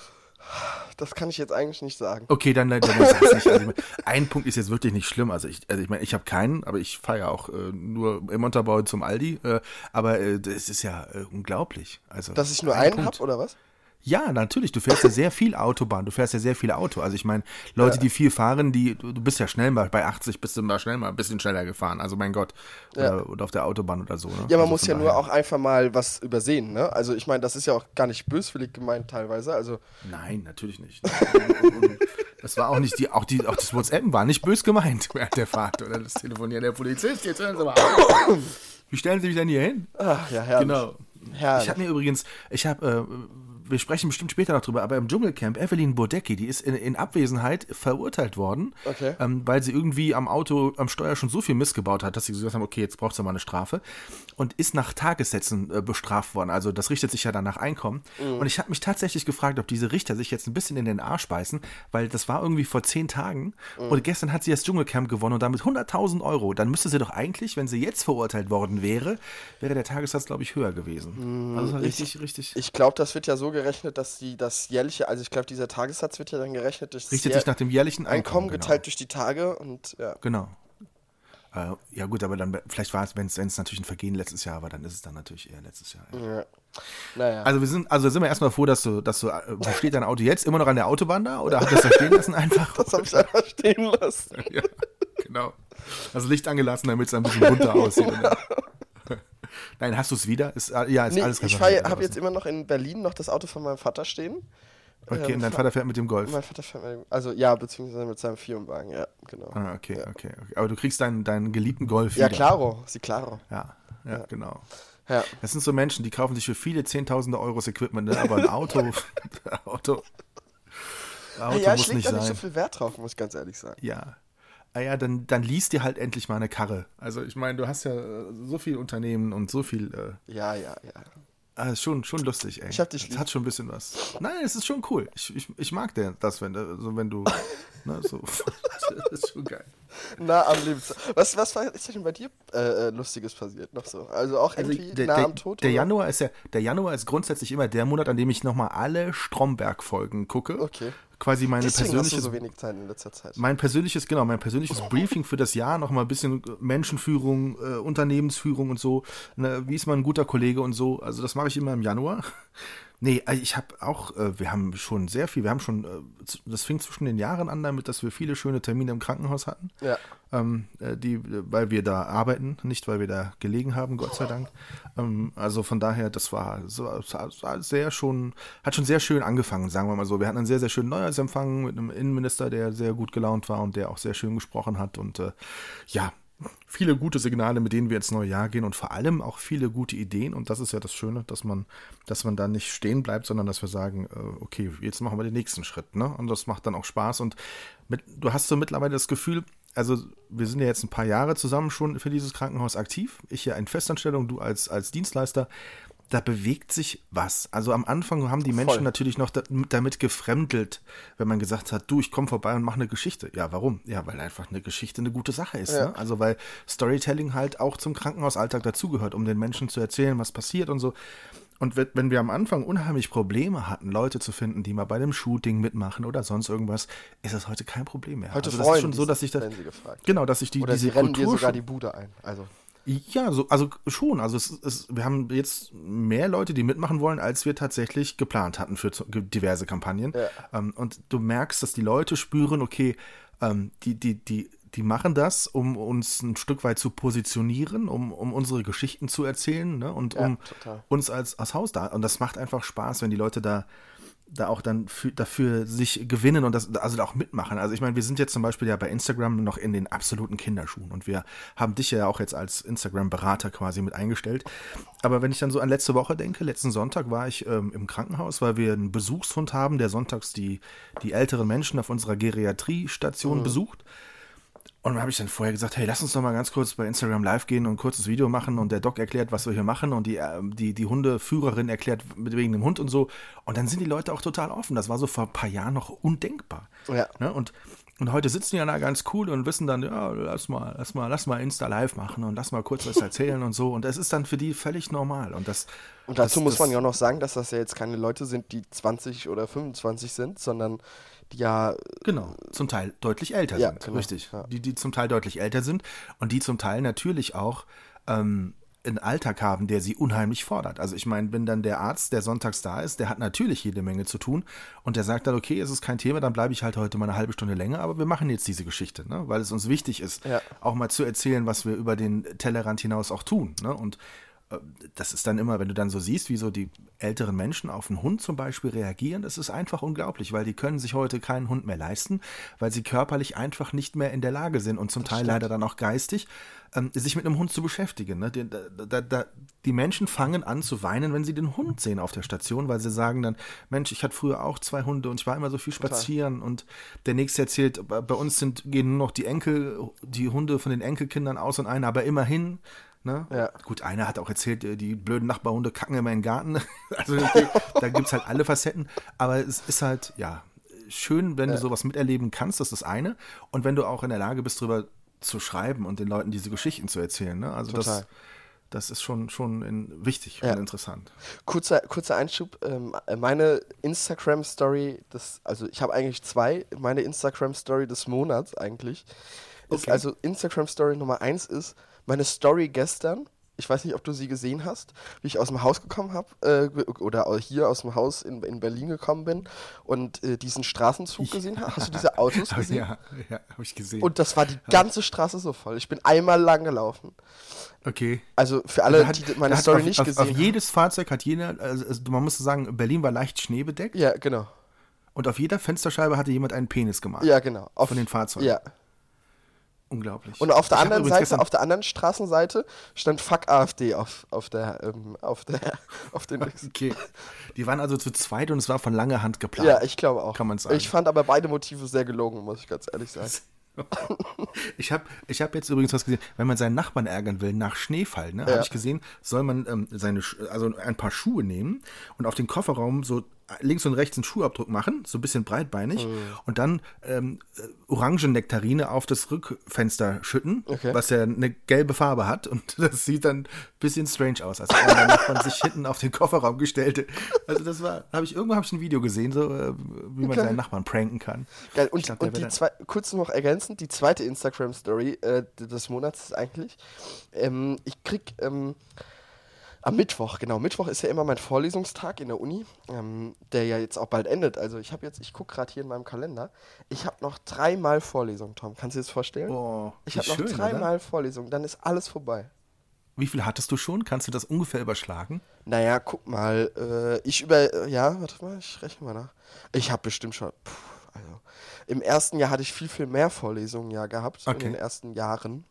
das kann ich jetzt eigentlich nicht sagen. Okay, dann, dann, dann sag's nicht. Also, ein Punkt ist jetzt wirklich nicht schlimm. Also ich, also ich meine, ich habe keinen, aber ich fahre ja auch äh, nur im Montabaur zum Aldi. Äh, aber äh, das ist ja äh, unglaublich. Also Dass ich nur ein einen Punkt. habe oder was? Ja, natürlich. Du fährst ja sehr viel Autobahn. Du fährst ja sehr viel Auto. Also ich meine, Leute, die viel fahren, die, du bist ja schnell mal bei 80 bist du mal schnell mal ein bisschen schneller gefahren. Also mein Gott. Oder, Ja. oder auf der Autobahn oder so. Ne? Ja, man also muss ja nur daher- auch einfach mal was übersehen, ne? Also ich meine, das ist ja auch gar nicht böswillig gemeint teilweise. Also Nein, natürlich nicht. Das war auch nicht die, auch die, auch das WhatsAppen war nicht bös gemeint während der Fahrt oder das Telefonieren der Polizist. Jetzt hören Sie mal auf. Wie stellen Sie mich denn hier hin? ach, ja, herrlich. Genau. Herrlich. Ich habe mir übrigens, ich habe, äh, wir sprechen bestimmt später noch drüber, aber im Dschungelcamp, Evelyn Bodecki, die ist in, in Abwesenheit verurteilt worden, Okay. ähm, weil sie irgendwie am Auto, am Steuer schon so viel Mist gebaut hat, dass sie gesagt haben, okay, jetzt braucht sie mal eine Strafe und ist nach Tagessätzen äh, bestraft worden. Also das richtet sich ja dann nach Einkommen. Mhm. Und ich habe mich tatsächlich gefragt, ob diese Richter sich jetzt ein bisschen in den Arsch beißen, weil das war irgendwie vor zehn Tagen Mhm. und gestern hat sie das Dschungelcamp gewonnen und damit 100.000 Euro. Dann müsste sie doch eigentlich, wenn sie jetzt verurteilt worden wäre, wäre der Tagessatz, glaube ich, höher gewesen. Also richtig, richtig. Mhm. Ich glaube, das wird ja so gerechnet, dass die das jährliche, also ich glaube, dieser Tagessatz wird ja dann gerechnet durch das richtet sich nach dem jährlichen Einkommen. Einkommen genau. geteilt durch die Tage und ja. Genau. Äh, ja gut, aber dann vielleicht war es, wenn es natürlich ein Vergehen letztes Jahr war, dann ist es dann natürlich eher letztes Jahr. Ja. ja. Naja. Also wir sind, also sind wir erstmal froh, dass du, dass du, äh, wo steht dein Auto jetzt? Immer noch an der Autobahn da oder hat das da stehen lassen einfach? (laughs) das habe ich einfach stehen lassen. (laughs) ja, genau. Das Licht angelassen, damit es ein bisschen bunter (laughs) aussieht. Nein, hast du es wieder? Ist, äh, ja, ist Nee, alles ich habe jetzt immer noch in Berlin noch das Auto von meinem Vater stehen. Okay, ähm, und dein Vater fährt mit dem Golf. Mein Vater fährt mit, also ja, beziehungsweise mit seinem Firmenwagen, ja, genau. Ah, okay, okay, okay. Aber du kriegst deinen, deinen geliebten Golf Ja, wieder. claro, sie claro. Ja, ja, genau. Ja. Das sind so Menschen, die kaufen sich für viele Zehntausende Euros Equipment, ne? aber ein Auto, Auto, (laughs) Auto ja, ich muss nicht da nicht so viel Wert drauf, muss ich ganz ehrlich sagen. ja. Ah ja, dann, dann liest dir halt endlich mal eine Karre. Also ich meine, du hast ja äh, so viel Unternehmen und so viel, äh, Ja, ja, ja. ah, ist schon, schon lustig, ey. Ich hab dich Das lieb. hat schon ein bisschen was. Nein, es ist schon cool. Ich, ich, ich mag das, wenn, äh, so, wenn du, (laughs) ne, so, (laughs) das ist schon geil. (laughs) Nah am Lebens. Was, was war, ist denn bei dir äh, äh, Lustiges passiert noch so? Also auch Also irgendwie der, nah der, am Tod? der oder? Januar ist ja, der Januar ist grundsätzlich immer der Monat, an dem ich nochmal alle Stromberg-Folgen gucke. Okay. Quasi meine Deswegen hast du persönliche so wenig Zeit in letzter Zeit. mein persönliches, genau, mein persönliches Briefing für das Jahr, noch mal ein bisschen Menschenführung, äh, Unternehmensführung und so. Ne, wie ist man ein guter Kollege und so. Also das mache ich immer im Januar. Nee, äh, ich habe auch, äh, wir haben schon sehr viel, wir haben schon, äh, das fing zwischen den Jahren an damit, dass wir viele schöne Termine im Krankenhaus hatten. Ja. Ähm, äh, die, weil wir da arbeiten, nicht weil wir da gelegen haben, Gott sei Dank. Ähm, also von daher, das war, so, sehr schon, hat schon sehr schön angefangen, sagen wir mal so. Wir hatten einen sehr, sehr schönen Neujahrsempfang mit einem Innenminister, der sehr gut gelaunt war und der auch sehr schön gesprochen hat. Und äh, ja, viele gute Signale, mit denen wir ins neue Jahr gehen und vor allem auch viele gute Ideen. Und das ist ja das Schöne, dass man, dass man da nicht stehen bleibt, sondern dass wir sagen, äh, okay, jetzt machen wir den nächsten Schritt. Ne? Und das macht dann auch Spaß. Und mit, du hast so mittlerweile das Gefühl, also wir sind ja jetzt ein paar Jahre zusammen schon für dieses Krankenhaus aktiv. Ich ja in Festanstellung, du als, als Dienstleister. Da bewegt sich was. Also am Anfang haben die Menschen Voll. natürlich noch da, damit gefremdelt, wenn man gesagt hat, du, ich komme vorbei und mache eine Geschichte. Ja, warum? Ja, weil einfach eine Geschichte eine gute Sache ist. Ja. Ne? Also weil Storytelling halt auch zum Krankenhausalltag dazugehört, um den Menschen zu erzählen, was passiert und so. Und wenn- wir am Anfang unheimlich Probleme hatten, Leute zu finden, die mal bei einem Shooting mitmachen oder sonst irgendwas, ist das heute kein Problem mehr. Heute also das freuen ist schon so, dass ich das genau, dass ich die Oder diese sie rennen dir Kultur sogar schon- die Bude ein. Also, ja, so, also schon. Also es, es, wir haben jetzt mehr Leute, die mitmachen wollen, als wir tatsächlich geplant hatten für diverse Kampagnen. Ja. Ähm, und du merkst, dass die Leute spüren, okay, ähm, die, die, die, die machen das, um uns ein Stück weit zu positionieren, um, um unsere Geschichten zu erzählen ne? und Ja, um total. uns als, als Haus da. Und das macht einfach Spaß, wenn die Leute da da auch dann für, dafür sich gewinnen und das also auch mitmachen. Also ich meine, wir sind jetzt zum Beispiel ja bei Instagram noch in den absoluten Kinderschuhen und wir haben dich ja auch jetzt als Instagram-Berater quasi mit eingestellt. Aber wenn ich dann so an letzte Woche denke, letzten Sonntag war ich ähm, im Krankenhaus, weil wir einen Besuchshund haben, der sonntags die, die älteren Menschen auf unserer Geriatriestation besucht. Und dann habe ich dann vorher gesagt, hey, lass uns doch mal ganz kurz bei Instagram live gehen und ein kurzes Video machen und der Doc erklärt, was wir hier machen und die, äh, die, die Hundeführerin erklärt mit wegen dem Hund und so. Und dann sind die Leute auch total offen. Das war so vor ein paar Jahren noch undenkbar. Ja. Ne? Und, und heute sitzen die ja da ganz cool und wissen dann, ja, lass mal, lass mal, lass mal Insta live machen und lass mal kurz was erzählen und so. Und das ist dann für die völlig normal. Und das. und dazu das, muss das, man ja auch noch sagen, dass das ja jetzt keine Leute sind, die 20 oder 25 sind, sondern die ja Genau, zum Teil deutlich älter Ja, sind, genau, richtig. ja. Die, die zum Teil deutlich älter sind und die zum Teil natürlich auch ähm, einen Alltag haben, der sie unheimlich fordert. Also ich meine, wenn dann der Arzt, der sonntags da ist, der hat natürlich jede Menge zu tun und der sagt dann, okay, es ist kein Thema, dann bleibe ich halt heute mal eine halbe Stunde länger, aber wir machen jetzt diese Geschichte, ne? weil es uns wichtig ist, Ja. auch mal zu erzählen, was wir über den Tellerrand hinaus auch tun. Ne? Und das ist dann immer, wenn du dann so siehst, wie so die älteren Menschen auf einen Hund zum Beispiel reagieren, das ist einfach unglaublich, weil die können sich heute keinen Hund mehr leisten, weil sie körperlich einfach nicht mehr in der Lage sind und zum Teil leider dann auch geistig, ähm, sich mit einem Hund zu beschäftigen. Ne? Die, da, da, die Menschen fangen an zu weinen, wenn sie den Hund sehen auf der Station, weil sie sagen dann, Mensch, ich hatte früher auch zwei Hunde und ich war immer so viel spazieren und der nächste erzählt, bei uns sind, gehen nur noch die Enkel, die Hunde von den Enkelkindern aus und einer, aber immerhin. Ne? Ja. Gut, einer hat auch erzählt, äh, die blöden Nachbarhunde kacken immer in den Garten. (laughs) Also okay, da gibt es halt alle Facetten. Aber es ist halt, ja, schön, wenn du sowas miterleben kannst, das ist das eine. Und wenn du auch in der Lage bist, darüber zu schreiben und den Leuten diese Geschichten zu erzählen. Ne? Also das, Total. das ist schon, schon in, wichtig Ja. und interessant. Kurzer, kurzer Einschub. Ähm, meine Instagram-Story, das, also ich habe eigentlich zwei. Meine Instagram-Story des Monats eigentlich. Ist Okay. also Instagram-Story Nummer eins ist meine Story gestern. Ich weiß nicht, ob du sie gesehen hast, wie ich aus dem Haus gekommen habe äh, oder hier aus dem Haus in, in Berlin gekommen bin und äh, diesen Straßenzug gesehen habe. Hast du (laughs) diese Autos gesehen? ja, ja habe ich gesehen. Und das war die ganze Straße so voll. Ich bin einmal lang gelaufen. okay. Also für alle, Da hat- die meine Story auf, nicht auf, gesehen Auf jedes Fahrzeug hat jeder, also, also man muss sagen, Berlin war leicht schneebedeckt Ja, genau. und auf jeder Fensterscheibe hatte jemand einen Penis gemalt. Ja, genau. Auf, Von den Fahrzeugen. Ja. Unglaublich. Und auf der Ich anderen Seite, auf der anderen Straßenseite stand Fuck AfD auf, auf der, ähm, auf der, (laughs) auf den (laughs) Okay. Die waren also zu zweit und es war von langer Hand geplant. Ja, ich glaube auch. Kann man sagen. Ich fand aber beide Motive sehr gelogen, muss ich ganz ehrlich sagen. (laughs) Ich habe ich hab jetzt übrigens was gesehen, wenn man seinen Nachbarn ärgern will nach Schneefall, ne, Ja. habe ich gesehen, soll man ähm, seine, also ein paar Schuhe nehmen und auf den Kofferraum so links und rechts einen Schuhabdruck machen, so ein bisschen breitbeinig Mhm. und dann ähm, äh, Orangennektarine auf das Rückfenster schütten, Okay. was ja eine gelbe Farbe hat und (laughs) das sieht dann ein bisschen strange aus, als wenn Nachbarn sich hinten auf den Kofferraum gestellte. Also das war, habe ich irgendwo habe ich ein Video gesehen, so äh, wie man Okay. seinen Nachbarn pranken kann. Geil. Und, glaub, und die zwei, kurz noch ergänzend, die zweite Instagram-Story äh, des Monats ist eigentlich, ähm, ich krieg ähm, am Mittwoch, genau, Mittwoch ist ja immer mein Vorlesungstag in der Uni, ähm, der ja jetzt auch bald endet. Also ich habe jetzt, ich gucke gerade hier in meinem Kalender, ich habe noch dreimal Vorlesung, Tom. Kannst du dir das vorstellen? Oh, ich habe noch dreimal Vorlesung, dann ist alles vorbei. Wie viel hattest du schon? Kannst du das ungefähr überschlagen? Naja, guck mal, äh, ich über, äh, ja, warte mal, ich rechne mal nach. Ich habe bestimmt schon, puh, also, im ersten Jahr hatte ich viel, viel mehr Vorlesungen ja gehabt, in Okay. den ersten Jahren.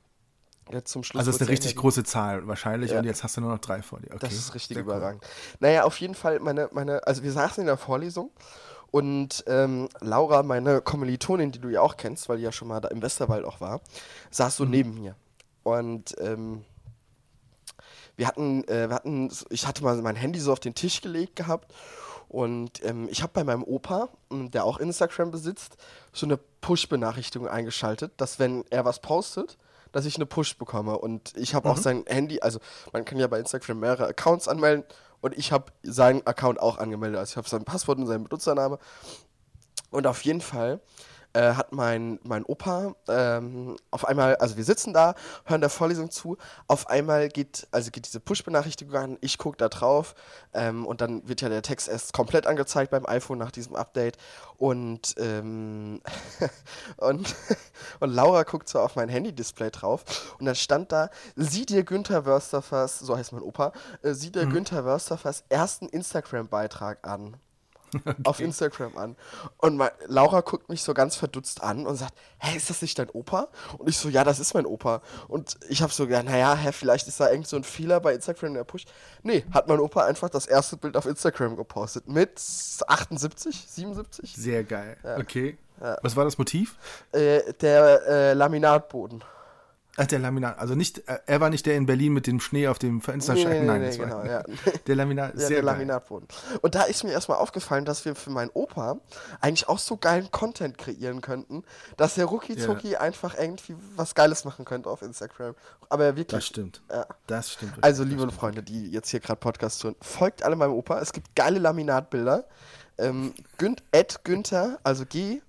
Jetzt zum Schluss. Also das ist eine richtig ja große Zahl wahrscheinlich Ja. und jetzt hast du nur noch drei vor dir. Okay. Das ist richtig sehr cool. überragend. Naja, auf jeden Fall, meine, meine, also wir saßen in der Vorlesung und ähm, Laura, meine Kommilitonin, die du ja auch kennst, weil die ja schon mal da im Westerwald auch war, saß Mhm. so neben mir. Und ähm, wir hatten, äh, wir hatten, ich hatte mal mein Handy so auf den Tisch gelegt gehabt und ähm, ich habe bei meinem Opa, m, der auch Instagram besitzt, so eine Push-Benachrichtigung eingeschaltet, dass wenn er was postet, dass ich eine Push bekomme. Und ich habe auch sein Handy, also man kann ja bei Instagram mehrere Accounts anmelden und ich habe seinen Account auch angemeldet. Also ich habe sein Passwort und seinen Benutzername. Und auf jeden Fall äh, hat mein, mein Opa ähm, auf einmal, also wir sitzen da, hören der Vorlesung zu, auf einmal geht, also geht diese Push-Benachrichtigung an, ich gucke da drauf ähm, und dann wird ja der Text erst komplett angezeigt beim iPhone nach diesem Update. Und, ähm, (laughs) und, (laughs) und Laura guckt so auf mein Handy-Display drauf. Und dann stand da, sieh dir Günther Wörsterfers, so heißt mein Opa, äh, sieh dir Günther Wörsterfers ersten Instagram-Beitrag an (laughs) auf Instagram an. Und mein, Laura guckt mich so ganz verdutzt an und sagt, hä, ist das nicht dein Opa? Und ich so, ja, das ist mein Opa. Und ich habe so gedacht, naja, hä, vielleicht ist da irgend so ein Fehler bei Instagram in der Push. Nee, hat mein Opa einfach das erste Bild auf Instagram gepostet mit 78, 77? Sehr geil. Okay. Was war das Motiv? Äh, der äh, Laminatboden. Ach, der Laminat. Also nicht, äh, er war nicht der in Berlin mit dem Schnee auf dem Fensterscheiben. Nee, Nein, nee, das war genau, ja. (laughs) der Laminat. Ja, der. Laminatboden. Und da ist mir erstmal aufgefallen, dass wir für meinen Opa eigentlich auch so geilen Content kreieren könnten, dass er rucki zucki einfach irgendwie was Geiles machen könnte auf Instagram. Aber wirklich. Das stimmt. Ja. Das stimmt. wirklich. Also, liebe Freunde, die jetzt hier gerade Podcast hören, folgt alle meinem Opa. Es gibt geile Laminatbilder. Ähm, Günther, also G-U-E-N-T-I-R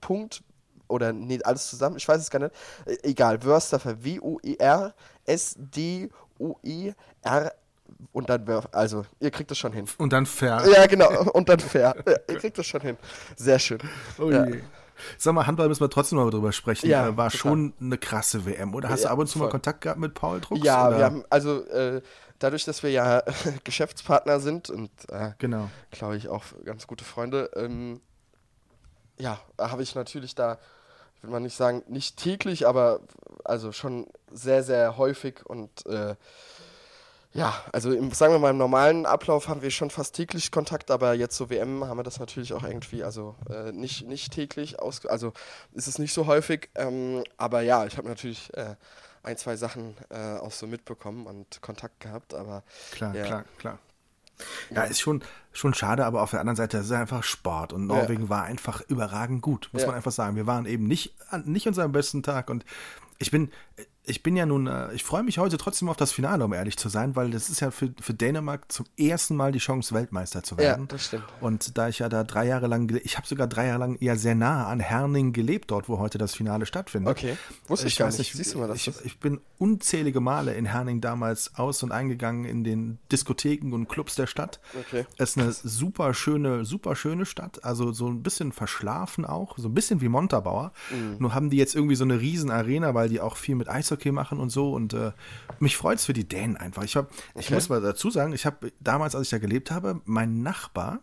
Punkt oder nee, alles zusammen, ich weiß es gar nicht. Äh, egal, Wörsterfer, W-O-E-R-S-D-O-E-R und dann Wörf, also ihr kriegt es schon hin. Und dann fair. Ja, genau, und dann fair. Ja, ihr kriegt es schon hin. Sehr schön. Oh Ja. je. Sag mal, Handball müssen wir trotzdem mal drüber sprechen. Ja, Äh, War total. schon eine krasse WM, oder? Hast Ja, du ab und zu mal voll. Kontakt gehabt mit Paul Drucks? Ja, oder? wir haben, also äh, dadurch, dass wir ja (laughs) Geschäftspartner sind und äh, Genau. glaube ich auch ganz gute Freunde, ähm, ja, habe ich natürlich da, ich will mal nicht sagen, nicht täglich, aber also schon sehr, sehr häufig und äh, ja, also im, sagen wir mal, im normalen Ablauf haben wir schon fast täglich Kontakt, aber jetzt zur WM haben wir das natürlich auch irgendwie, also äh, nicht, nicht täglich, aus, also ist es nicht so häufig, ähm, aber ja, ich habe natürlich äh, ein, zwei Sachen äh, auch so mitbekommen und Kontakt gehabt, aber Klar, Ja. klar, klar. Ja, ist schon, schon schade, aber auf der anderen Seite ist es einfach Sport und Norwegen war einfach überragend gut, muss Ja. man einfach sagen. Wir waren eben nicht, an- nicht unserem besten Tag und ich bin, ich bin ja nun, äh, ich freue mich heute trotzdem auf das Finale, um ehrlich zu sein, weil das ist ja für, für Dänemark zum ersten Mal die Chance, Weltmeister zu ja, werden. das stimmt. Und da ich ja da drei Jahre lang, ich habe sogar drei Jahre lang ja sehr nah an Herning gelebt, dort wo heute das Finale stattfindet. Okay, wusste ich, gar weiß nicht. Siehst du mal, das ich, ich bin unzählige Male in Herning damals aus- und eingegangen in den Diskotheken und Clubs der Stadt. Okay. Es ist eine super schöne, super schöne Stadt, also so ein bisschen verschlafen auch, so ein bisschen wie Montabaur. Mhm. Nur haben die jetzt irgendwie so eine riesen Arena, weil die auch viel mit Eishockey machen und so und äh, mich freut es für die Dänen einfach. Ich, hab, ich Okay. muss mal dazu sagen, ich habe damals, als ich da gelebt habe, mein Nachbar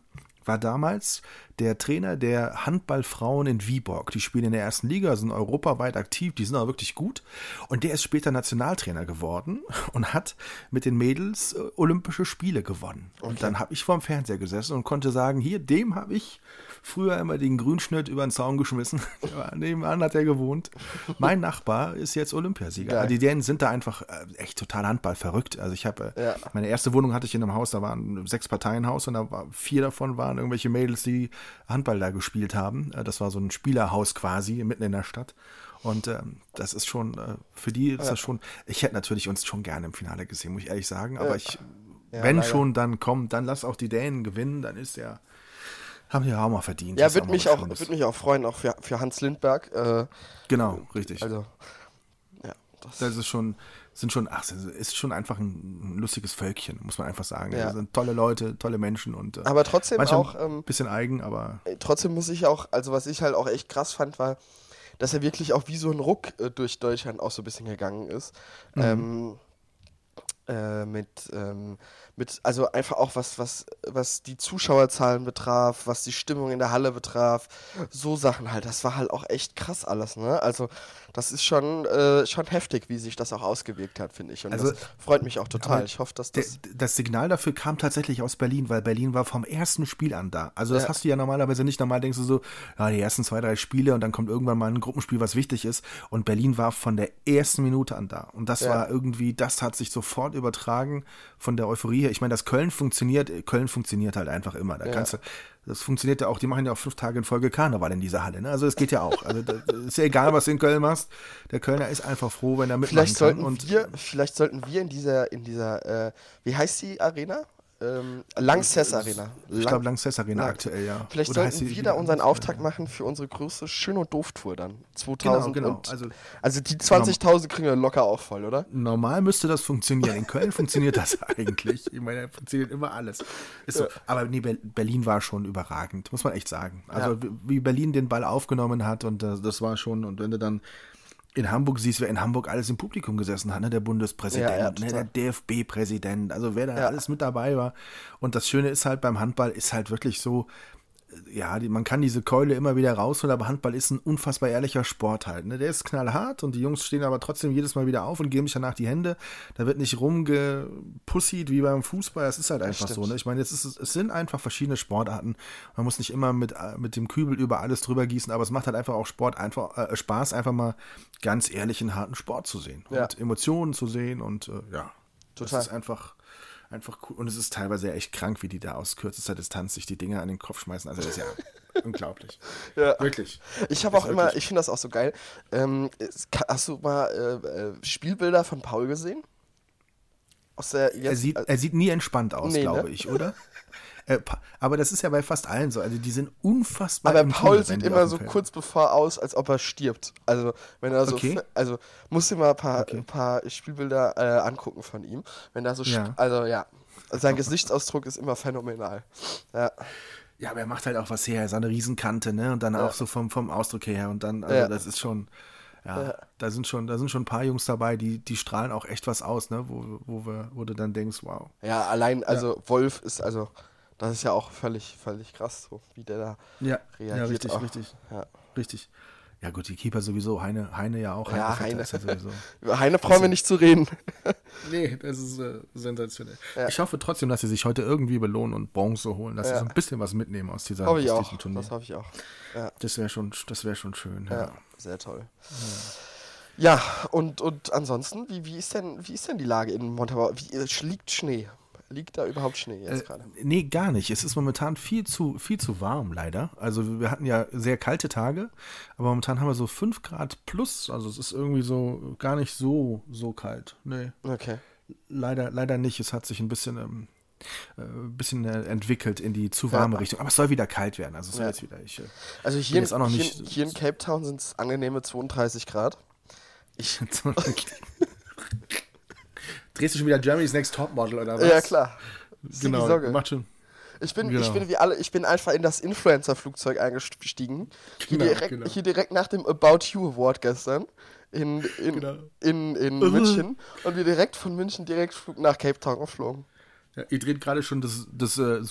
war damals der Trainer der Handballfrauen in Viborg. Die spielen in der ersten Liga, sind europaweit aktiv, die sind auch wirklich gut. Und der ist später Nationaltrainer geworden und hat mit den Mädels äh, Olympische Spiele gewonnen. Und dann habe ich vorm Fernseher gesessen und konnte sagen, hier, dem habe ich früher immer den Grünschnitt über den Zaun geschmissen. (laughs) Nebenan hat er gewohnt. Mein Nachbar ist jetzt Olympiasieger. Also die Dänen sind da einfach äh, echt total Handball verrückt. Also ich habe, äh, Ja. meine erste Wohnung hatte ich in einem Haus, da waren sechs Parteien-Haus und da war, vier davon waren irgendwelche Mädels, die Handball da gespielt haben. Äh, Das war so ein Spielerhaus quasi mitten in der Stadt. Und ähm, das ist schon, äh, für die ist das schon, ich hätte natürlich uns schon gerne im Finale gesehen, muss ich ehrlich sagen. Aber ich, Ja, wenn leider. schon, dann kommt, dann lass auch die Dänen gewinnen, dann ist ja, haben die auch mal verdient. Ja, würde mich, auch, würd mich auch freuen, auch für, für Hans Lindberg. Äh, Genau, richtig. also, ja, das, Das ist schon, sind schon, ach, es ist schon einfach ein lustiges Völkchen, muss man einfach sagen. Ja. Das sind tolle Leute, tolle Menschen und äh, aber trotzdem auch, ähm, ein bisschen eigen, aber trotzdem muss ich auch, also was ich halt auch echt krass fand, war, dass er wirklich auch wie so ein Ruck äh, durch Deutschland auch so ein bisschen gegangen ist. Ähm, äh, mit, ähm, mit, also einfach auch was, was, was die Zuschauerzahlen betraf, was die Stimmung in der Halle betraf, so Sachen halt, das war halt auch echt krass alles, ne? Also das ist schon, äh, schon heftig, wie sich das auch ausgewirkt hat, finde ich. Und Also, das freut mich auch total. Ich hoffe, dass das. das Signal dafür kam tatsächlich aus Berlin, weil Berlin war vom ersten Spiel an da. Also das Ja. hast du ja normalerweise nicht. Normal denkst du so, ja, die ersten zwei, drei Spiele und dann kommt irgendwann mal ein Gruppenspiel, was wichtig ist. Und Berlin war von der ersten Minute an da. Und das Ja. war irgendwie, das hat sich sofort übertragen von der Euphorie her. Ich meine, dass Köln funktioniert, Köln funktioniert halt einfach immer. Da Ja. kannst du, das funktioniert ja auch, die machen ja auch fünf Tage in Folge Karneval in dieser Halle. Ne? Also es geht ja auch. Also das ist ja egal, was du in Köln machst. Der Kölner ist einfach froh, wenn er mitmachen Vielleicht kann. sollten Und wir, vielleicht sollten wir in dieser, in dieser, äh, wie heißt die Arena? Ähm, Lanxess Arena. ich glaube, Lanxess Arena Lang- aktuell, ja. Vielleicht Oder sollten wir da unseren? Auftrag machen für unsere größte Schön- und Doof-Tour dann. Genau, 2000 genau. Und, also, Also die 20.000 kriegen wir locker auch voll, oder? normal müsste das funktionieren. In Köln funktioniert das (laughs) eigentlich. Ich meine, da funktioniert immer alles. So. Aber nee, Ber- Berlin war schon überragend, muss man echt sagen. Also Ja. wie- Berlin den Ball aufgenommen hat und das, das war schon, und wenn du dann in Hamburg siehst, wer in Hamburg alles im Publikum gesessen hat, ne? der Bundespräsident, Ja, ja, ne? der. DFB-Präsident, also wer da Ja. alles mit dabei war. Und das Schöne ist halt beim Handball ist halt wirklich so, ja, die, man kann diese Keule immer wieder rausholen, aber Handball ist ein unfassbar ehrlicher Sport halt. Ne? Der ist knallhart und die Jungs stehen aber trotzdem jedes Mal wieder auf und geben sich danach die Hände. Da wird nicht rumgepussied wie beim Fußball. Das ist halt einfach so. Ne? Ich meine, jetzt ist es, es sind einfach verschiedene Sportarten. Man muss nicht immer mit, äh, mit dem Kübel über alles drüber gießen, aber es macht halt einfach auch Sport einfach äh, Spaß, einfach mal ganz ehrlichen, harten Sport zu sehen Ja. und Emotionen zu sehen und äh, ja, Total. das ist einfach einfach cool. Und es ist teilweise echt krank, wie die da aus kürzester Distanz sich die Dinger an den Kopf schmeißen. Also das ist ja (laughs) unglaublich. Ja. Wirklich. Ich habe auch immer, ich finde das auch so geil. Ähm, hast du mal äh, äh, Spielbilder von Paul gesehen? Aus der jetzt, Er sieht, äh, er sieht nie entspannt aus, Nee, ne? glaube ich, oder? (laughs) Äh, aber das ist ja bei fast allen so. Also die sind unfassbar. Aber Paul Tunnel, sieht immer so kurz bevor aus, als ob er stirbt. Also wenn er so, okay. also musst du mal ein paar, okay. ein paar Spielbilder äh, angucken von ihm. Wenn er so, ja. also ja, sein Gesichtsausdruck ist immer phänomenal. Ja. Ja, aber er macht halt auch was her, seine Riesenkante, ne? Und dann ja. auch so vom, vom Ausdruck her. Und dann, also ja. das ist schon, ja, ja, da sind schon, da sind schon ein paar Jungs dabei, die, die strahlen auch echt was aus, ne? Wo, wo, wir, wo du dann denkst, wow. Ja, allein, also Wolf ist, also, das ist ja auch völlig, völlig krass, so wie der da ja. reagiert. Ja, richtig, auch. richtig. Ja. Richtig. Ja gut, die Keeper sowieso, Heine, Heine ja auch. Heine ja, Heine. Ist ja sowieso. Über (laughs) Heine brauchen wir nicht zu reden. (laughs) nee, das ist äh, sensationell. Ja. Ich hoffe trotzdem, dass sie sich heute irgendwie belohnen und Bronze holen, dass ja. sie so ein bisschen was mitnehmen aus dieser hoffe ich auch. Turnier. Das hoffe ich auch. Ja. Das wäre schon, wär schon schön. Ja, sehr toll. Ja, und, und ansonsten, wie, wie, ist denn, wie ist denn die Lage in Montabaur? Wie, liegt Schnee? Liegt da überhaupt Schnee jetzt äh, gerade? Nee, gar nicht. Es ist momentan viel zu, viel zu warm, leider. Also wir hatten ja sehr kalte Tage, aber momentan haben wir so 5 Grad plus. Also es ist irgendwie so gar nicht so, so kalt. Nee. Okay. Leider, leider nicht. Es hat sich ein bisschen, ähm, äh, ein bisschen äh, entwickelt in die zu warme ja. Richtung. Aber es soll wieder kalt werden. Also es soll ja. jetzt wieder. Ich, äh, also hier, in, auch noch hier, nicht, hier in Cape Town sind es angenehme 32 Grad. Ich. (laughs) Drehst du schon wieder Germany's Next Topmodel oder was? Ja, klar. Genau, macht schon. Ich bin, genau. ich bin wie alle, ich bin einfach in das Influencer-Flugzeug eingestiegen. Hier, genau, direkt, genau. hier direkt nach dem About You Award gestern in, in, genau. in, in, in (laughs) München und wir direkt von München direkt Flug nach Cape Town geflogen. Ja, ihr dreht gerade schon das, das, äh,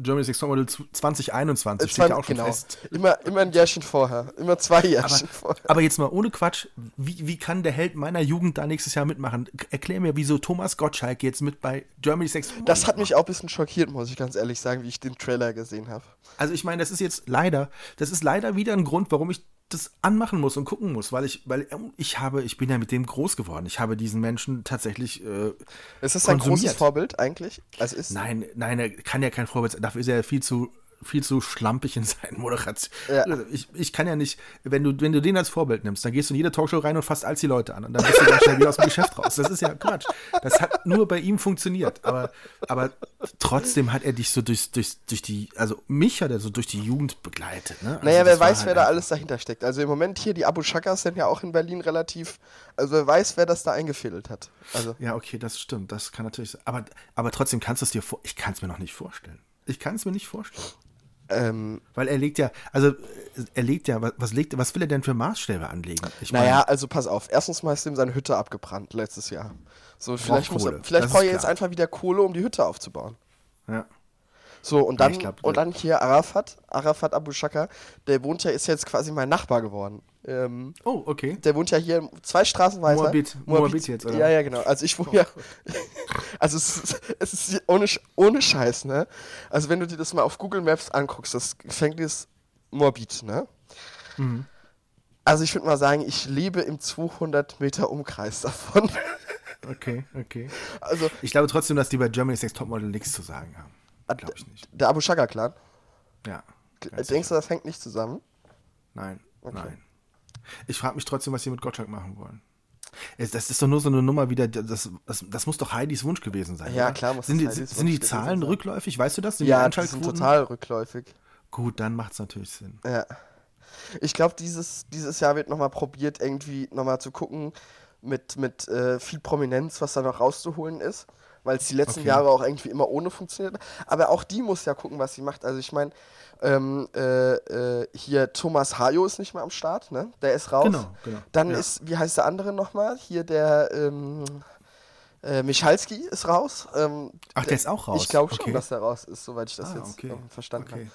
Germany's Next Topmodel 2021, äh, steht ja auch schon genau. fest. Immer, immer ein Jährchen vorher, immer zwei Jährchen aber, vorher. Aber jetzt mal ohne Quatsch, wie, wie kann der Held meiner Jugend da nächstes Jahr mitmachen? Erklär mir, wieso Thomas Gottschalk jetzt mit bei Germany's Next Topmodel Das hat mich auch ein bisschen schockiert, muss ich ganz ehrlich sagen, wie ich den Trailer gesehen habe. Also ich meine, das ist jetzt leider, das ist leider wieder ein Grund, warum ich das anmachen muss und gucken muss, weil ich, weil ich habe, ich bin ja mit dem groß geworden. Ich habe diesen Menschen tatsächlich. Äh, ist das ein großes Vorbild eigentlich? Also ist nein, nein, er kann ja kein Vorbild sein. Dafür ist er viel zu viel zu schlampig in (laughs) seinen Moderationen. Ja. Also ich, ich kann ja nicht, wenn du, wenn du den als Vorbild nimmst, dann gehst du in jede Talkshow rein und fasst all die Leute an und dann bist du ganz schnell wieder aus dem Geschäft raus. Das ist ja Quatsch. Das hat nur bei ihm funktioniert. Aber, aber trotzdem hat er dich so durch, durch, durch die, also mich hat er so durch die Jugend begleitet. Ne? Also naja, wer weiß, halt wer da alles dahinter steckt. Also im Moment hier, die Abu Shakas sind ja auch in Berlin relativ, also wer weiß, wer das da eingefädelt hat. Also. Ja, okay, das stimmt. Das kann natürlich sein. Aber, aber trotzdem kannst du es dir vor, ich kann es mir noch nicht vorstellen. Ich kann es mir nicht vorstellen. Ähm, Weil er legt ja, also er legt ja, was, legt, was will er denn für Maßstäbe anlegen? Ich naja, mein, also pass auf. Erstens mal ist ihm seine Hütte abgebrannt letztes Jahr. So, vielleicht, muss er, vielleicht braucht er jetzt einfach wieder Kohle, um die Hütte aufzubauen. Ja. So, und dann, ja, glaub, und dann hier Arafat, Arafat Abu Shaka, der wohnt ja, ist jetzt quasi mein Nachbar geworden. Ähm, oh, okay. Der wohnt ja hier zwei Straßen weiter. Moabit, Moabit, Moabit jetzt, oder? Ja, ja, genau. Also ich wohne oh. ja. (laughs) also es ist, es ist ohne, ohne Scheiß, ne? Also wenn du dir das mal auf Google Maps anguckst, das fängt ist Moabit, ne? Mhm. Also ich würde mal sagen, ich lebe im 200 Meter Umkreis davon. (laughs) okay, okay. Also ich glaube trotzdem, dass die bei Germany's Next Topmodel nichts zu sagen haben. Glaube ich nicht. Der Abu Shaka Clan? Ja. Denkst du, das hängt nicht zusammen? Nein, okay. nein. Ich frage mich trotzdem, was sie mit Gottschalk machen wollen. Das ist doch nur so eine Nummer wieder, das, das, das muss doch Heidis Wunsch gewesen sein. Ja, oder? klar. Muss sind die, sind die Zahlen rückläufig? Weißt du das? Sind ja, die, die sind total rückläufig. Gut, dann macht es natürlich Sinn. Ja. Ich glaube, dieses, dieses Jahr wird nochmal probiert, irgendwie nochmal zu gucken, mit, mit äh, viel Prominenz, was da noch rauszuholen ist weil es die letzten okay. Jahre auch irgendwie immer ohne funktioniert. Aber auch die muss ja gucken, was sie macht. Also ich meine, ähm, äh, äh, hier Thomas Hajo ist nicht mehr am Start, ne? Der ist raus. Genau, genau. Dann ja. ist, wie heißt der andere nochmal? Hier der ähm, äh, Michalski ist raus. Ähm, Ach, der ist auch raus. Ich glaube schon, okay. dass der raus ist, soweit ich das ah, jetzt okay. verstanden okay. habe.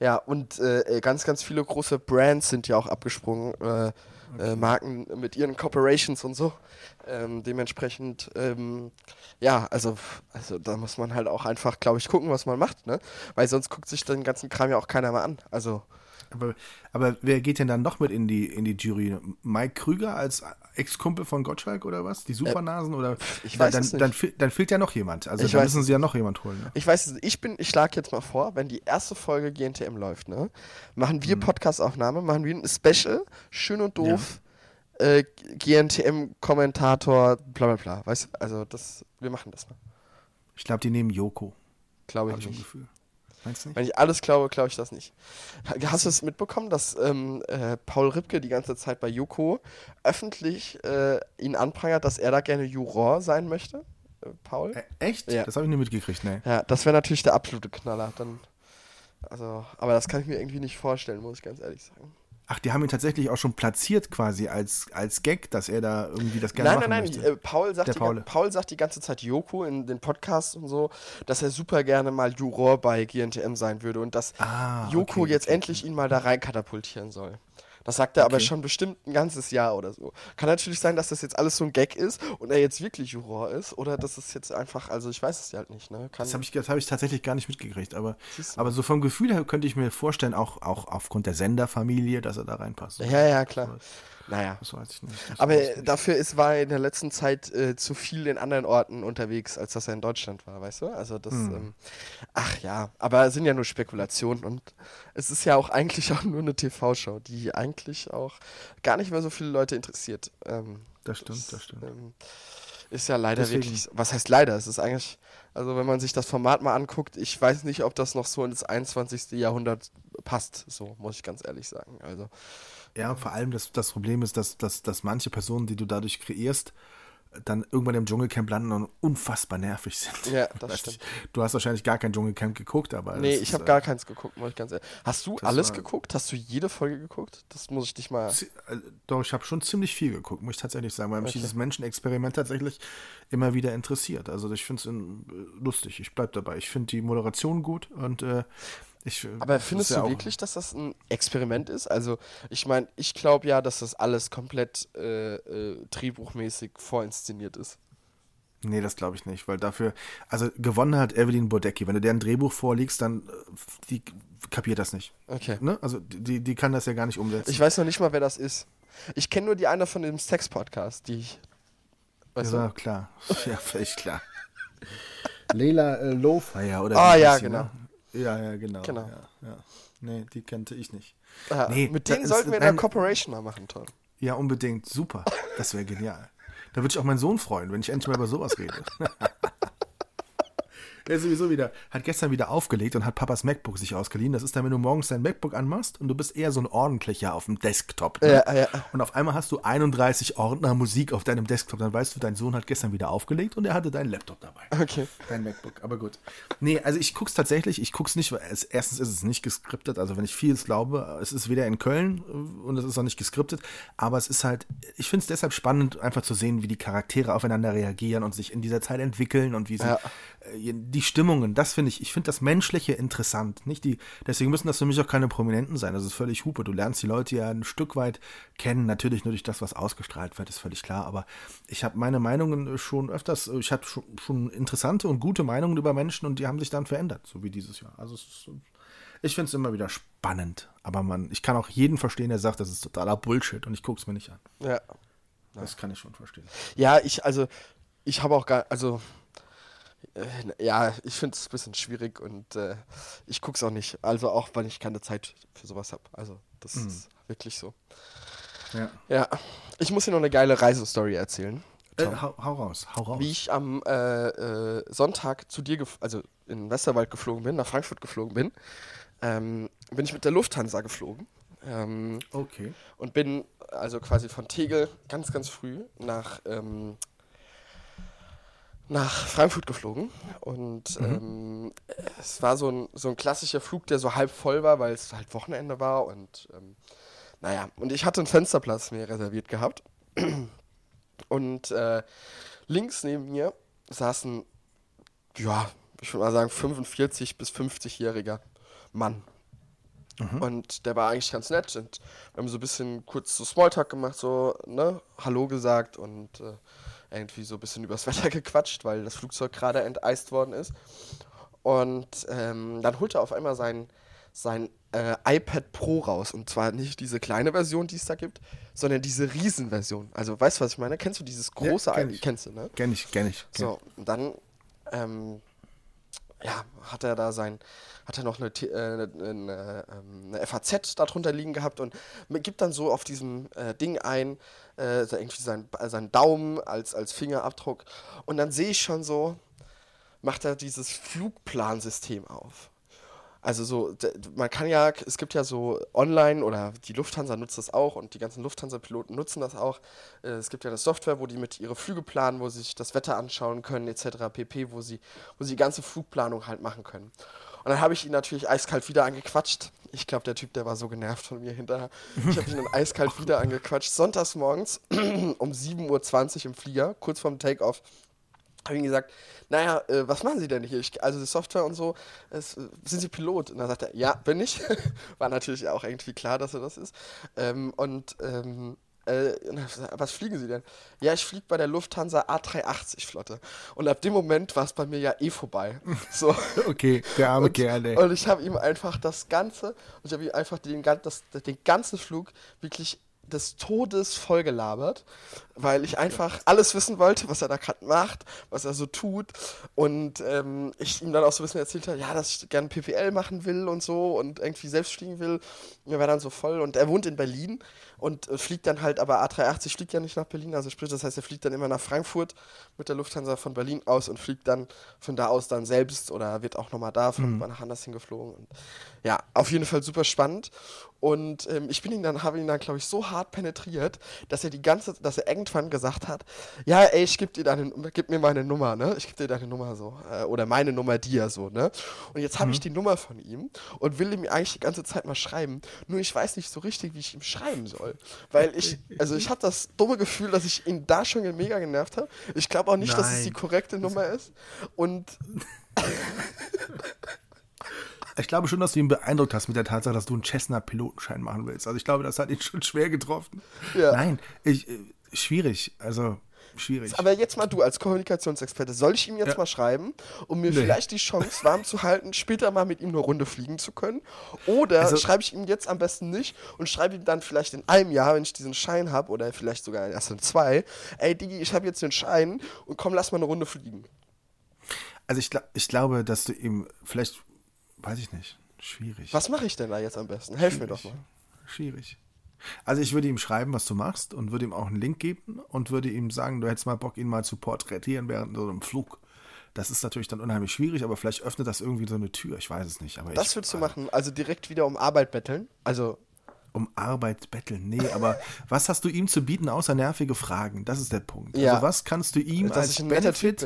Ja, und äh, ganz, ganz viele große Brands sind ja auch abgesprungen. Okay. äh, Marken mit ihren Corporations und so. Ähm, dementsprechend, ähm, ja, also, also da muss man halt auch einfach, glaube ich, gucken, was man macht, ne? Weil sonst guckt sich den ganzen Kram ja auch keiner mehr an. Also. Aber, aber wer geht denn dann noch mit in die, in die Jury? Mike Krüger als Ex-Kumpel von Gottschalk oder was? Die Supernasen? Oder ich weiß dann, es nicht. Dann, dann, fehlt ja noch jemand. Also ich dann müssen sie ja noch jemand holen. Ne? Ich weiß es Ich bin, ich schlage jetzt mal vor, wenn die erste Folge GNTM läuft, ne, machen wir mhm. Podcast-Aufnahme, machen wir ein Special, schön und doof. Ja. Äh, GNTM-Kommentator, bla bla bla. Weißt du, also das, wir machen das mal. Ich glaube, die nehmen Joko. Glaube ich nicht. Gefühl. Meinst du nicht? Wenn ich alles glaube, glaube ich das nicht. Hast du es mitbekommen, dass ähm, äh, Paul Ripke die ganze Zeit bei Joko öffentlich äh, ihn anprangert, dass er da gerne Juror sein möchte? Äh, Paul? Echt? Ja. Das habe ich nicht mitgekriegt, ne. Ja, das wäre natürlich der absolute Knaller. Dann, also, aber das kann ich mir irgendwie nicht vorstellen, muss ich ganz ehrlich sagen. Ach, die haben ihn tatsächlich auch schon platziert quasi als, als Gag, dass er da irgendwie das gerne Nein, machen nein, nein. möchte. Äh, Paul, sagt die. Paul sagt die ganze Zeit Joko in den Podcasts und so, dass er super gerne mal Juror bei GNTM sein würde und dass Ah, Joko okay, jetzt okay, endlich ihn mal da rein katapultieren soll. Das sagt er aber Okay. schon bestimmt ein ganzes Jahr oder so. Kann natürlich sein, dass das jetzt alles so ein Gag ist und er jetzt wirklich Juror ist oder dass es jetzt einfach, also ich weiß es ja halt nicht, ne? Kann, Das habe ich, das hab ich tatsächlich gar nicht mitgekriegt. Aber, aber so vom Gefühl her könnte ich mir vorstellen, auch, auch aufgrund der Senderfamilie, dass er da reinpasst. ja, ja, klar. Naja. Das weiß ich nicht. Das Aber nicht. dafür ist, war er in der letzten Zeit äh, zu viel in anderen Orten unterwegs, als dass er in Deutschland war, weißt du? Also das, Hm. ähm, ach ja, aber es sind ja nur Spekulationen und es ist ja auch eigentlich (laughs) auch nur eine TV-Show, die eigentlich auch gar nicht mehr so viele Leute interessiert. Ähm, Das stimmt, das stimmt. ähm, ist ja leider Deswegen- wirklich, was heißt leider? Es ist eigentlich, also wenn man sich das Format mal anguckt, ich weiß nicht, ob das noch so ins 21. Jahrhundert passt, so muss ich ganz ehrlich sagen. Also Ja, vor allem das, das Problem ist, dass, dass, dass manche Personen, die du dadurch kreierst, dann irgendwann im Dschungelcamp landen und unfassbar nervig sind. Ja, (laughs) das Weiß stimmt. nicht. Du hast wahrscheinlich gar kein Dschungelcamp geguckt, aber. Nee, ich habe äh, gar keins geguckt, muss ich ganz ehrlich. Hast du alles war- geguckt? Hast du jede Folge geguckt? Das muss ich dich mal. äh, Doch, ich habe schon ziemlich viel geguckt, muss ich tatsächlich sagen, weil mich Okay. dieses Menschenexperiment tatsächlich immer wieder interessiert. Also ich finde es lustig, ich bleib dabei. Ich finde die Moderation gut und äh, ich. äh, Aber findest ja du wirklich, dass das ein Experiment ist? Also, ich meine, ich glaube ja, dass das alles komplett äh, äh, drehbuchmäßig vorinszeniert ist. Nee, das glaube ich nicht, weil dafür, also gewonnen hat Evelyn Bodecki. Wenn du deren Drehbuch vorlegst, dann äh, die kapiert das nicht. Okay. Ne? Also die, die kann das ja gar nicht umsetzen. Ich weiß noch nicht mal, wer das ist. Ich kenne nur die eine von dem Sex-Podcast, die ich. Weißt ja, du? klar. (laughs) Ja, völlig klar. Leila äh, Lowfire oder Ah, ja, sie, genau. Ne? Ja, ja, genau. Genau. Ja, ja. Nee, die kannte ich nicht. Ah, Nee, mit denen ist- sollten wir nein. eine Corporation mal machen, Tom. Ja, unbedingt. Super. Das wäre genial. Da würde ich auch meinen Sohn freuen, wenn ich endlich mal über sowas rede. (laughs) Er ist sowieso wieder, hat gestern wieder aufgelegt und hat Papas MacBook sich ausgeliehen. Das ist dann, wenn du morgens dein MacBook anmachst und du bist eher so ein ordentlicher auf dem Desktop. Ne? Ja, ja. Und auf einmal hast du 31 Ordner Musik auf deinem Desktop. Dann weißt du, dein Sohn hat gestern wieder aufgelegt und er hatte deinen Laptop dabei. Okay. Dein MacBook, aber gut. Nee, also ich guck's tatsächlich, ich guck's nicht, weil es, erstens ist es nicht geskriptet, also wenn ich vieles glaube, es ist weder in Köln und es ist auch nicht geskriptet, aber es ist halt, ich finde es deshalb spannend, einfach zu sehen, wie die Charaktere aufeinander reagieren und sich in dieser Zeit entwickeln und wie sie Ja. Äh, die Stimmungen, das finde ich, ich finde das Menschliche interessant, nicht? Die, deswegen müssen das für mich auch keine Prominenten sein, das ist völlig Hupe, du lernst die Leute ja ein Stück weit kennen, natürlich nur durch das, was ausgestrahlt wird, ist völlig klar, aber ich habe meine Meinungen schon öfters, ich habe schon, schon interessante und gute Meinungen über Menschen und die haben sich dann verändert, so wie dieses Jahr, also ist, ich finde es immer wieder spannend, aber man, ich kann auch jeden verstehen, der sagt, das ist totaler Bullshit und ich gucke es mir nicht an. Ja. Das kann ich schon verstehen. Ja, ich, also, ich habe auch gar, also, äh, ja, ich finde es ein bisschen schwierig und äh, ich gucke es auch nicht. Also auch, weil ich keine Zeit für sowas habe. Also, das Mhm. ist wirklich so. Ja. Ja, ich muss dir noch eine geile Reisestory erzählen. Äh, hau, hau raus, hau raus. Wie ich am äh, äh, Sonntag zu dir, also in Westerwald geflogen bin, nach Frankfurt geflogen bin, ähm, bin ich mit der Lufthansa geflogen. Ähm, Okay. und bin also quasi von Tegel ganz, ganz früh nach, ähm, nach Frankfurt geflogen. Und ähm, es war so ein, so ein klassischer Flug, der so halb voll war, weil es halt Wochenende war. Und ähm, naja, und ich hatte einen Fensterplatz mir reserviert gehabt. (clears throat) Und äh, links neben mir saß ein, ja, ich würde mal sagen, 45 bis 50-jähriger Mann. Und der war eigentlich ganz nett und wir haben so ein bisschen kurz so Smalltalk gemacht, so, ne, Hallo gesagt und äh, irgendwie so ein bisschen übers (laughs) Wetter gequatscht, weil das Flugzeug gerade enteist worden ist. Und ähm, dann holt er auf einmal sein, sein äh, iPad Pro raus. Und zwar nicht diese kleine Version, die es da gibt, sondern diese Riesenversion. Also, weißt du, was ich meine? Kennst du dieses Ja, große kenn iPad? Kennst du, ne? Kenn ich, kenn ich. Kenn. So, und dann ähm, ja, hat er da sein, hat er noch eine, äh, eine, eine, ähm, eine FAZ darunter liegen gehabt und gibt dann so auf diesem äh, Ding ein, äh, irgendwie sein, seinen Daumen als, als Fingerabdruck. Und dann sehe ich schon so, macht er dieses Flugplansystem auf. Also so, man kann ja, es gibt ja so online oder die Lufthansa nutzt das auch und die ganzen Lufthansa-Piloten nutzen das auch. Äh, Es gibt ja eine Software, wo die mit ihre Flüge planen, wo sie sich das Wetter anschauen können, etc. pp, wo sie, wo sie die ganze Flugplanung halt machen können. Und dann habe ich ihn natürlich eiskalt wieder angequatscht. Ich glaube, der Typ, der war so genervt von mir hinterher. Ich habe ihn dann (laughs) eiskalt wieder angequatscht. Sonntags morgens (clears throat) um 7.20 Uhr im Flieger, kurz vorm Takeoff habe ihm gesagt, naja, äh, was machen Sie denn hier? Ich, also die Software und so, es, sind Sie Pilot? Und dann sagt er, ja, bin ich. (laughs) War natürlich auch irgendwie klar, dass er das ist. Ähm, und ähm, äh, was fliegen Sie denn? Ja, ich fliege bei der Lufthansa A380 Flotte. Und ab dem Moment war es bei mir ja eh vorbei. (laughs) So. Okay, der arme Und, Kerl, ey. und ich habe ihm einfach das Ganze, und ich habe ihm einfach den, das, den ganzen Flug wirklich des Todes vollgelabert, weil ich einfach alles wissen wollte, was er da gerade macht, was er so tut. Und ähm, ich ihm dann auch so ein bisschen erzählt habe, ja, dass ich gerne PPL machen will und so und irgendwie selbst fliegen will. Mir war dann so voll. Und er wohnt in Berlin und äh, fliegt dann halt, aber A380 fliegt ja nicht nach Berlin, also sprich, das heißt, er fliegt dann immer nach Frankfurt mit der Lufthansa von Berlin aus und fliegt dann von da aus dann selbst oder wird auch nochmal da von nach anders hingeflogen. Und ja, auf jeden Fall super spannend. Und ähm, ich bin ihn dann, habe ihn dann, glaube ich, so hart penetriert, dass er die ganze, dass er irgendwann gesagt hat, ja, ey, ich geb dir deine, gib mir meine Nummer, ne? Ich geb dir deine Nummer so. Äh, oder meine Nummer dir so, ne? Und jetzt habe ich die Nummer von ihm und will ihm eigentlich die ganze Zeit mal schreiben. Nur ich weiß nicht so richtig, wie ich ihm schreiben soll. Weil ich, also ich habe das dumme Gefühl, dass ich ihn da schon mega genervt habe. Ich glaube auch nicht, dass es Nein. die korrekte Nummer ist. Und (laughs) Ich glaube schon, dass du ihn beeindruckt hast mit der Tatsache, dass du einen Cessna-Pilotenschein machen willst. Also ich glaube, das hat ihn schon schwer getroffen. Ja. Nein, ich, äh, schwierig. Also schwierig. Aber jetzt mal du als Kommunikationsexperte, soll ich ihm jetzt Ja. mal schreiben, um mir Nee. vielleicht die Chance warm zu halten, später mal mit ihm eine Runde fliegen zu können? Oder Also- schreibe ich ihm jetzt am besten nicht und schreibe ihm dann vielleicht in einem Jahr, wenn ich diesen Schein habe, oder vielleicht sogar erst in zwei, ey Digi, ich habe jetzt den Schein und komm, lass mal eine Runde fliegen. Also ich, ich glaube, dass du ihm vielleicht, weiß ich nicht, schwierig. Was mache ich denn da jetzt am besten? Helf mir doch mal. Schwierig. Also ich würde ihm schreiben, was du machst und würde ihm auch einen Link geben und würde ihm sagen, du hättest mal Bock, ihn mal zu porträtieren während so einem Flug. Das ist natürlich dann unheimlich schwierig, aber vielleicht öffnet das irgendwie so eine Tür. Ich weiß es nicht. Aber Das ich, würdest du machen? Also direkt wieder um Arbeit betteln? Also, Um Arbeit betteln. Nee, aber (laughs) was hast du ihm zu bieten, außer nervige Fragen? Das ist der Punkt. Ja. Also was kannst du ihm dass als ich ein netter Typ Benefit...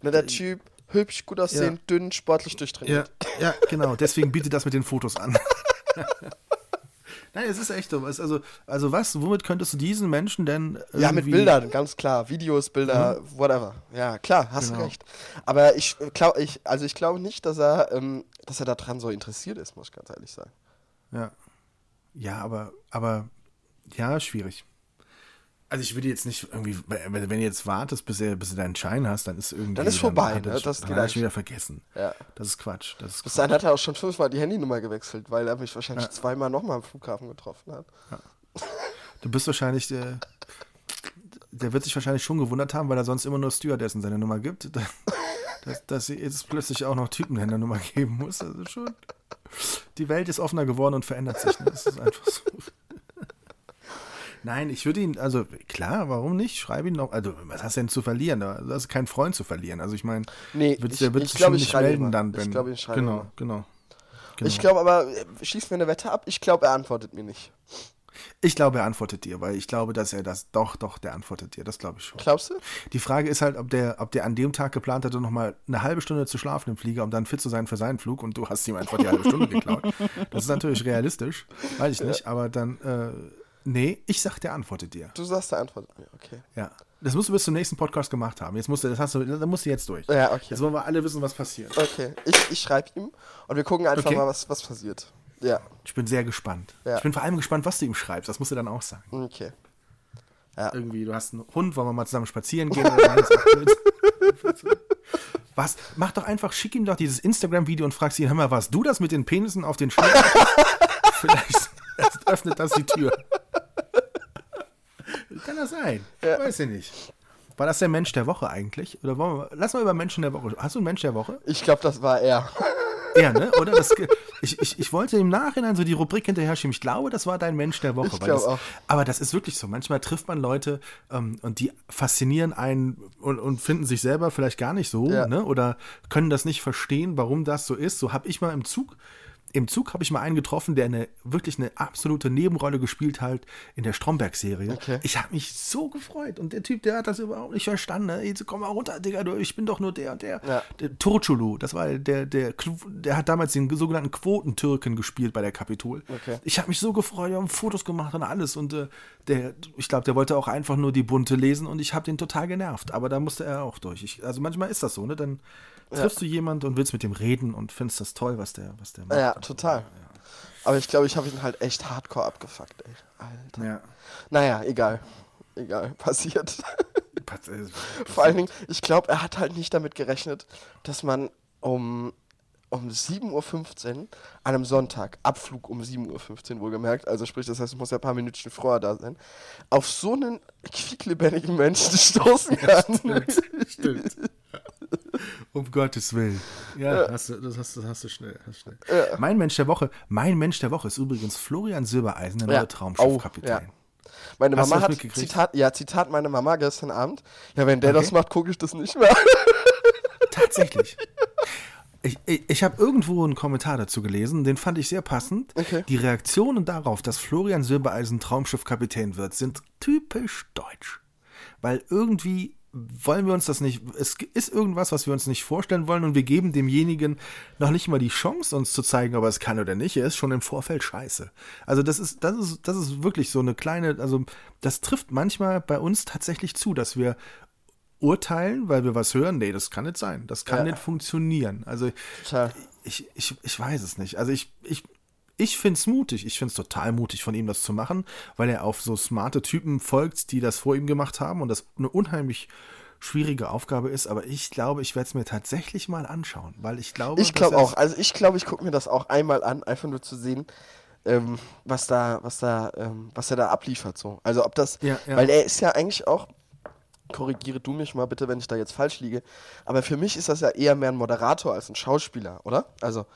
bin. Netter Typ, hübsch, gut aussehend, dünn, sportlich Ja, durchtrainiert. ja, genau. Deswegen biete das mit den Fotos an. (laughs) Nein, es ist echt so. Also, also was, womit könntest du diesen Menschen denn Ja, mit Bildern, ganz klar. Videos, Bilder, whatever. Ja, klar, hast Genau. du recht. Aber ich glaube, ich, also ich glaube nicht, dass er, ähm, dass er daran so interessiert ist, muss ich ganz ehrlich sagen. Ja. Ja, aber, aber, ja, schwierig. Also ich würde jetzt nicht irgendwie, wenn, du jetzt wartest, bis, er, bis du deinen Schein hast, dann ist irgendwie... Dann ist vorbei, er ne? Das dann hat schon wieder vergessen. Ja. Das ist Quatsch. Das ist Bis dahin hat er auch schon fünfmal die Handynummer gewechselt, weil er mich wahrscheinlich zweimal nochmal am Flughafen getroffen hat. Du bist wahrscheinlich der... Der wird sich wahrscheinlich schon gewundert haben, weil er sonst immer nur Stewardessen seine Nummer gibt. (laughs) Dass, dass sie jetzt plötzlich auch noch Typenhändlernummer geben muss. Also schon. Die Welt ist offener geworden und verändert sich. Ne? Das ist einfach so. Nein, ich würde ihn, also klar, warum nicht? Schreibe ihn noch. Also, was hast du denn zu verlieren? Du hast keinen Freund zu verlieren. Also, ich meine, Nee, wird, ich- ich sich glaub, schon ich nicht schreibe melden dann, Ich wenn. glaub, ich schreibe genau, mal. genau, genau. Ich glaube aber, äh, schieß mir eine Wette ab, ich glaube, er antwortet mir nicht. Ich glaube, er antwortet dir, weil ich glaube, dass er das, doch, doch, der antwortet dir. Das glaube ich schon. Glaubst du? Die Frage ist halt, ob der, ob der an dem Tag geplant hatte, noch mal eine halbe Stunde zu schlafen im Flieger, um dann fit zu sein für seinen Flug und du hast ihm einfach die halbe Stunde geklaut. Das ist natürlich realistisch, weiß ich nicht, aber dann, äh, nee, ich sag, der antwortet dir. Du sagst, er antwortet mir, okay. Ja. Das musst du bis zum nächsten Podcast gemacht haben. Jetzt musst du, das hast du, da musst du jetzt durch. Ja, okay. Jetzt wollen wir alle wissen, was passiert. Okay, ich, ich schreibe ihm und wir gucken einfach Okay. mal, was, was passiert. Ja, Ich bin sehr gespannt. Ja. Ich bin vor allem gespannt, was du ihm schreibst. Das musst du dann auch sagen. okay. Irgendwie, du hast einen Hund, wollen wir mal zusammen spazieren gehen? (laughs) (laughs) Was? Mach doch einfach, schick ihm doch dieses Instagram-Video und frag sie, hör mal, warst du das mit den Penissen auf den Schlägen? (laughs) Vielleicht öffnet das die Tür. Das sein? Ja. Weiß ich nicht. War das der Mensch der Woche eigentlich? Oder wollen wir, lass mal über Menschen der Woche. Hast du einen Mensch der Woche? Ich glaube, das war er. Ja, (laughs) ne? Oder? Das, ich, ich, ich wollte im Nachhinein so die Rubrik hinterher schieben. Ich glaube, das war dein Mensch der Woche. Ich das, auch. Aber das ist wirklich so. Manchmal trifft man Leute ähm, und die faszinieren einen und, und finden sich selber vielleicht gar nicht so, Ja. ne? Oder können das nicht verstehen, warum das so ist. So habe ich mal im Zug im Zug habe ich mal einen getroffen, der eine wirklich eine absolute Nebenrolle gespielt hat in der Stromberg-Serie. Okay. Ich habe mich so gefreut. Und der Typ, der hat das überhaupt nicht verstanden. Ne? Jetzt komm mal runter, Digga, du, ich bin doch nur der und der. Ja. der Turculu, das war der, der, der hat damals den sogenannten Quotentürken gespielt bei der Kapitol. Okay. Ich habe mich so gefreut, wir haben Fotos gemacht und alles. Und äh, der, ich glaube, der wollte auch einfach nur die Bunte lesen und ich habe den total genervt. Aber da musste er auch durch. Ich, also manchmal ist das so, ne? Dann triffst du jemanden und willst mit dem reden und findest das toll, was der, was der macht. Ja, total. Aber ich glaube, ich habe ihn halt echt hardcore abgefuckt, ey. Alter. Ja. Naja, egal. Egal, (laughs) passiert. Pat- äh, Vor allen Dingen, ich glaube, er hat halt nicht damit gerechnet, dass man um, um 7.15 Uhr an einem Sonntag, Abflug um 7.15 Uhr wohlgemerkt, also sprich, das heißt, es muss ja ein paar Minuten früher da sein, auf so einen quieklebendigen Menschen (laughs) stoßen kann. Stimmt. (laughs) Um Gottes Willen. Ja, Hast du, das, hast, du- das hast du schnell. Hast schnell. Mein Mensch der Woche, mein Mensch der Woche ist übrigens Florian Silbereisen, der neue Ja. Traumschiffkapitän. Oh, ja. Meine Mama hat? Zitat, ja, Zitat meine Mama gestern Abend, ja, wenn der Okay. das macht, gucke ich das nicht mehr. (laughs) Tatsächlich. Ich, ich, ich habe irgendwo einen Kommentar dazu gelesen, den fand ich sehr passend. Okay. Die Reaktionen darauf, dass Florian Silbereisen Traumschiffkapitän wird, sind typisch deutsch. Weil irgendwie wollen wir uns das nicht, es ist irgendwas, was wir uns nicht vorstellen wollen und wir geben demjenigen noch nicht mal die Chance, uns zu zeigen, ob er es kann oder nicht. Er ist schon im Vorfeld scheiße. Also das ist, das ist, das ist wirklich so eine kleine, also das trifft manchmal bei uns tatsächlich zu, dass wir urteilen, weil wir was hören. Nee, das kann nicht sein. Das kann Ja. nicht funktionieren. Also ich, ich, ich weiß es nicht. Also ich, ich, ich finde es mutig. Ich finde es total mutig von ihm, das zu machen, weil er auf so smarte Typen folgt, die das vor ihm gemacht haben und das eine unheimlich schwierige Aufgabe ist. Aber ich glaube, ich werde es mir tatsächlich mal anschauen, weil ich glaube, Ich glaube auch. Also ich glaube, ich gucke mir das auch einmal an, einfach nur zu sehen, ähm, was da, was da, ähm, was er da abliefert. So. Also ob das, Ja, ja. weil er ist ja eigentlich auch, korrigiere du mich mal bitte, wenn ich da jetzt falsch liege, aber für mich ist das ja eher mehr ein Moderator als ein Schauspieler, oder? Also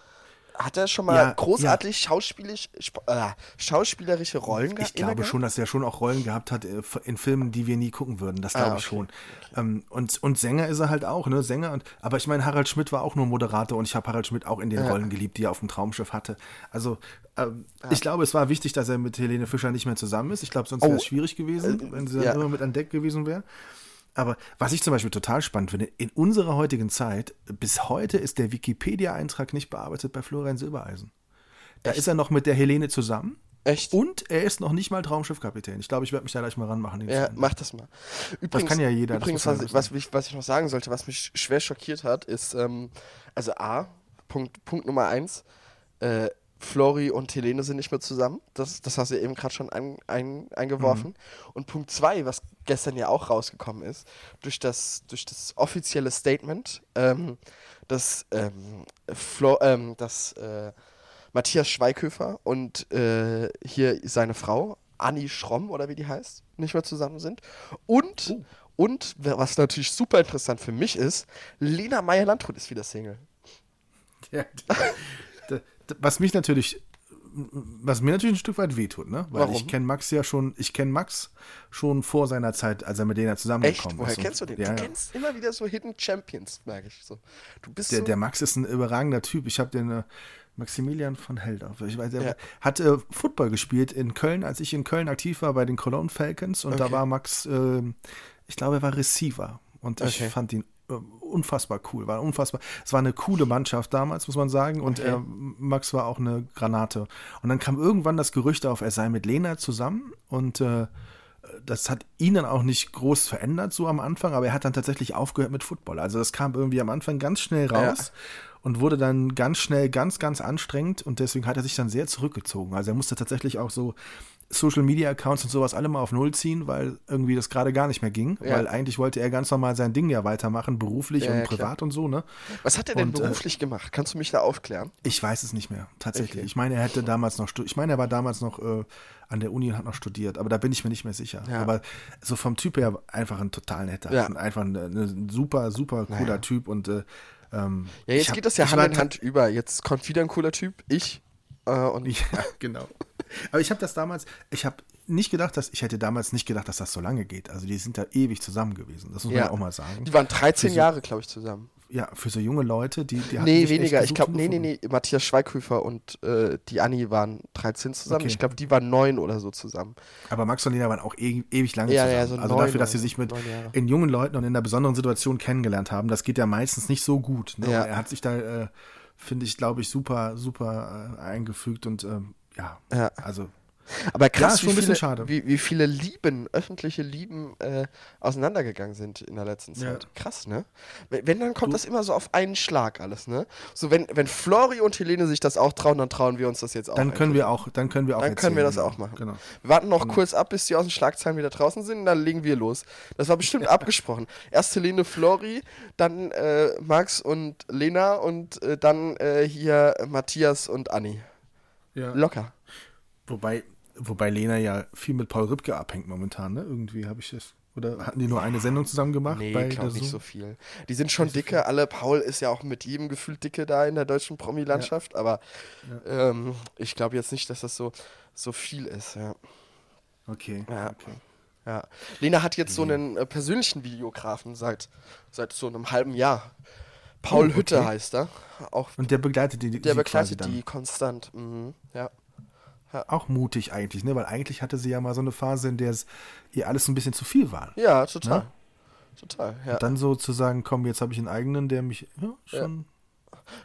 hat er schon mal Ja, großartig schauspielisch, sp- äh, schauspielerische Rollen Ich gehabt? glaube schon, dass er schon auch Rollen gehabt hat äh, in Filmen, die wir nie gucken würden. Das glaube Ah, ich okay, schon. Ähm, und, und Sänger ist er halt auch, ne? Sänger. Und, aber ich meine, Harald Schmidt war auch nur Moderator und ich habe Harald Schmidt auch in den Rollen geliebt, die er auf dem Traumschiff hatte. Also ähm, ich glaube, es war wichtig, dass er mit Helene Fischer nicht mehr zusammen ist. Ich glaube, sonst wäre Oh, es schwierig gewesen, äh, wenn sie dann ja. immer mit an Deck gewesen wäre. Aber was ich zum Beispiel total spannend finde, in unserer heutigen Zeit, bis heute ist der Wikipedia-Eintrag nicht bearbeitet bei Florian Silbereisen. Da ist er noch mit der Helene zusammen. Echt? Und er ist noch nicht mal Traumschiffkapitän. Ich glaube, ich werde mich da gleich mal ranmachen. Ja, mach das mal. Übrigens, kann ja jeder, das Übrigens, was, was, ich, was ich noch sagen sollte, was mich schwer schockiert hat, ist, ähm, also A, Punkt, Punkt Nummer eins, äh, Flori und Helene sind nicht mehr zusammen. Das, das hast du ja eben gerade schon ein, ein, eingeworfen. Mhm. Und Punkt zwei, was gestern ja auch rausgekommen ist, durch das, durch das offizielle Statement, ähm, dass, ähm, Flo, ähm, dass äh, Matthias Schweighöfer und äh, hier seine Frau, Anni Schromm oder wie die heißt, nicht mehr zusammen sind. Und, Oh. und was natürlich super interessant für mich ist, Lena Meyer-Landrut ist wieder Single. Ja, was mich natürlich, was mir natürlich ein Stück weit wehtut, ne? Weil Warum? ich kenne Max ja schon, ich kenne Max schon vor seiner Zeit, als er mit denen Echt? zusammengekommen Woher ist. Und- kennst du den? Ja, du kennst immer wieder so Hidden Champions, merke ich so. Du bist Der, so, der Max ist ein überragender Typ. Ich habe den äh, Maximilian von Heldorf. Ich weiß, der Ja. hat äh, Football gespielt in Köln, als ich in Köln aktiv war bei den Cologne Falcons. Und da Okay. war Max, äh, ich glaube, er war Receiver. Und ich Okay. fand ihn unfassbar cool. War unfassbar. Es war eine coole Mannschaft damals, muss man sagen. Und Okay. äh, Max war auch eine Granate. Und dann kam irgendwann das Gerücht auf, er sei mit Lena zusammen. Und äh, das hat ihn dann auch nicht groß verändert, so am Anfang, aber er hat dann tatsächlich aufgehört mit Football. Also das kam irgendwie am Anfang ganz schnell raus und wurde dann ganz schnell ganz, ganz anstrengend und deswegen hat er sich dann sehr zurückgezogen. Also er musste tatsächlich auch so Social Media Accounts und sowas alle mal auf Null ziehen, weil irgendwie das gerade gar nicht mehr ging, Ja. weil eigentlich wollte er ganz normal sein Ding ja weitermachen, beruflich Ja, und ja, klar. privat und so, ne? was hat er denn und, äh, beruflich gemacht? Kannst du mich da aufklären? Ich weiß es nicht mehr, tatsächlich. Okay. Ich meine, er hätte damals noch. Ich meine, er war damals noch äh, an der Uni und hat noch studiert, aber da bin ich mir nicht mehr sicher. Aber so vom Typ her einfach ein total netter. Einfach ein, ein super, super cooler Naja. Typ und äh, ähm, Ja, jetzt hab- geht das ja Hand in Hand über. Jetzt kommt wieder ein cooler Typ, ich. Äh, und (laughs) Ja, genau. Aber ich habe das damals, ich habe nicht gedacht, dass, ich hätte damals nicht gedacht, dass das so lange geht. Also die sind da ewig zusammen gewesen. Das muss man ja auch mal sagen. Die waren 13 Für so- Jahre, glaube ich, zusammen. ja, für so junge Leute, die, die Nee, weniger. Ich glaube, nee, nee, nee. Matthias Schweighöfer und äh, die Anni waren 13 zusammen. Okay. Ich glaube, die waren neun oder so zusammen. Aber Max und Lena waren auch e ewig lange Ja, zusammen. ja, so also dafür, dass sie sich mit in jungen Leuten und in einer besonderen Situation kennengelernt haben, das geht ja meistens nicht so gut. Ne? Er hat sich da, äh, finde ich, glaube ich, super, super äh, eingefügt und ähm, ja, Ja. also Aber krass, schon wie, viele. Wie, wie viele Lieben, öffentliche Lieben äh, auseinandergegangen sind in der letzten Ja. Zeit. Krass, ne? Wenn, dann kommt das immer so auf einen Schlag alles, ne? So, wenn, wenn Flori und Helene sich das auch trauen, dann trauen wir uns das jetzt auch. dann können endlich. wir auch, dann können wir auch Dann können wir erzählen, das genau. auch machen. Genau. Wir warten noch kurz ab, bis die aus den Schlagzeilen wieder draußen sind, und dann legen wir los. Das war bestimmt (laughs) abgesprochen. Erst Helene Flori, dann äh, Max und Lena und äh, dann äh, hier Matthias und Anni. Ja. Locker. Wobei, wobei Lena ja viel mit Paul Rübke abhängt momentan, ne? Irgendwie habe ich das. Oder hatten die nur eine Sendung zusammen gemacht? Nee, bei glaube der nicht so viel. Die sind schon dicke, alle. Paul ist ja auch mit jedem gefühlt dicke da in der deutschen Promi-Landschaft, aber ähm, ich glaube jetzt nicht, dass das so, so viel ist. Ja. Okay. Ja. okay. Ja. Lena hat jetzt so einen äh, persönlichen Videografen seit, seit so einem halben Jahr. Paul Oh, okay. Hütte heißt er. Auch Und der begleitet die, der begleitet dann. die konstant. Mhm. Ja. Auch mutig eigentlich, ne? Weil eigentlich hatte sie ja mal so eine Phase, in der es ihr alles ein bisschen zu viel war. ja, total. Ne? Total, ja. Und dann so zu sagen, komm, jetzt habe ich einen eigenen, der mich ja, schon.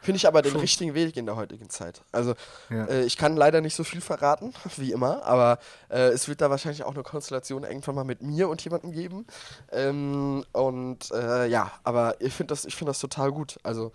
Finde ich aber den Schon. richtigen Weg in der heutigen Zeit. Also, Ja. äh, ich kann leider nicht so viel verraten, (laughs) wie immer, aber äh, es wird da wahrscheinlich auch eine Konstellation irgendwann mal mit mir und jemandem geben. Ähm, und äh, ja, aber ich finde das, ich find das total gut. Also,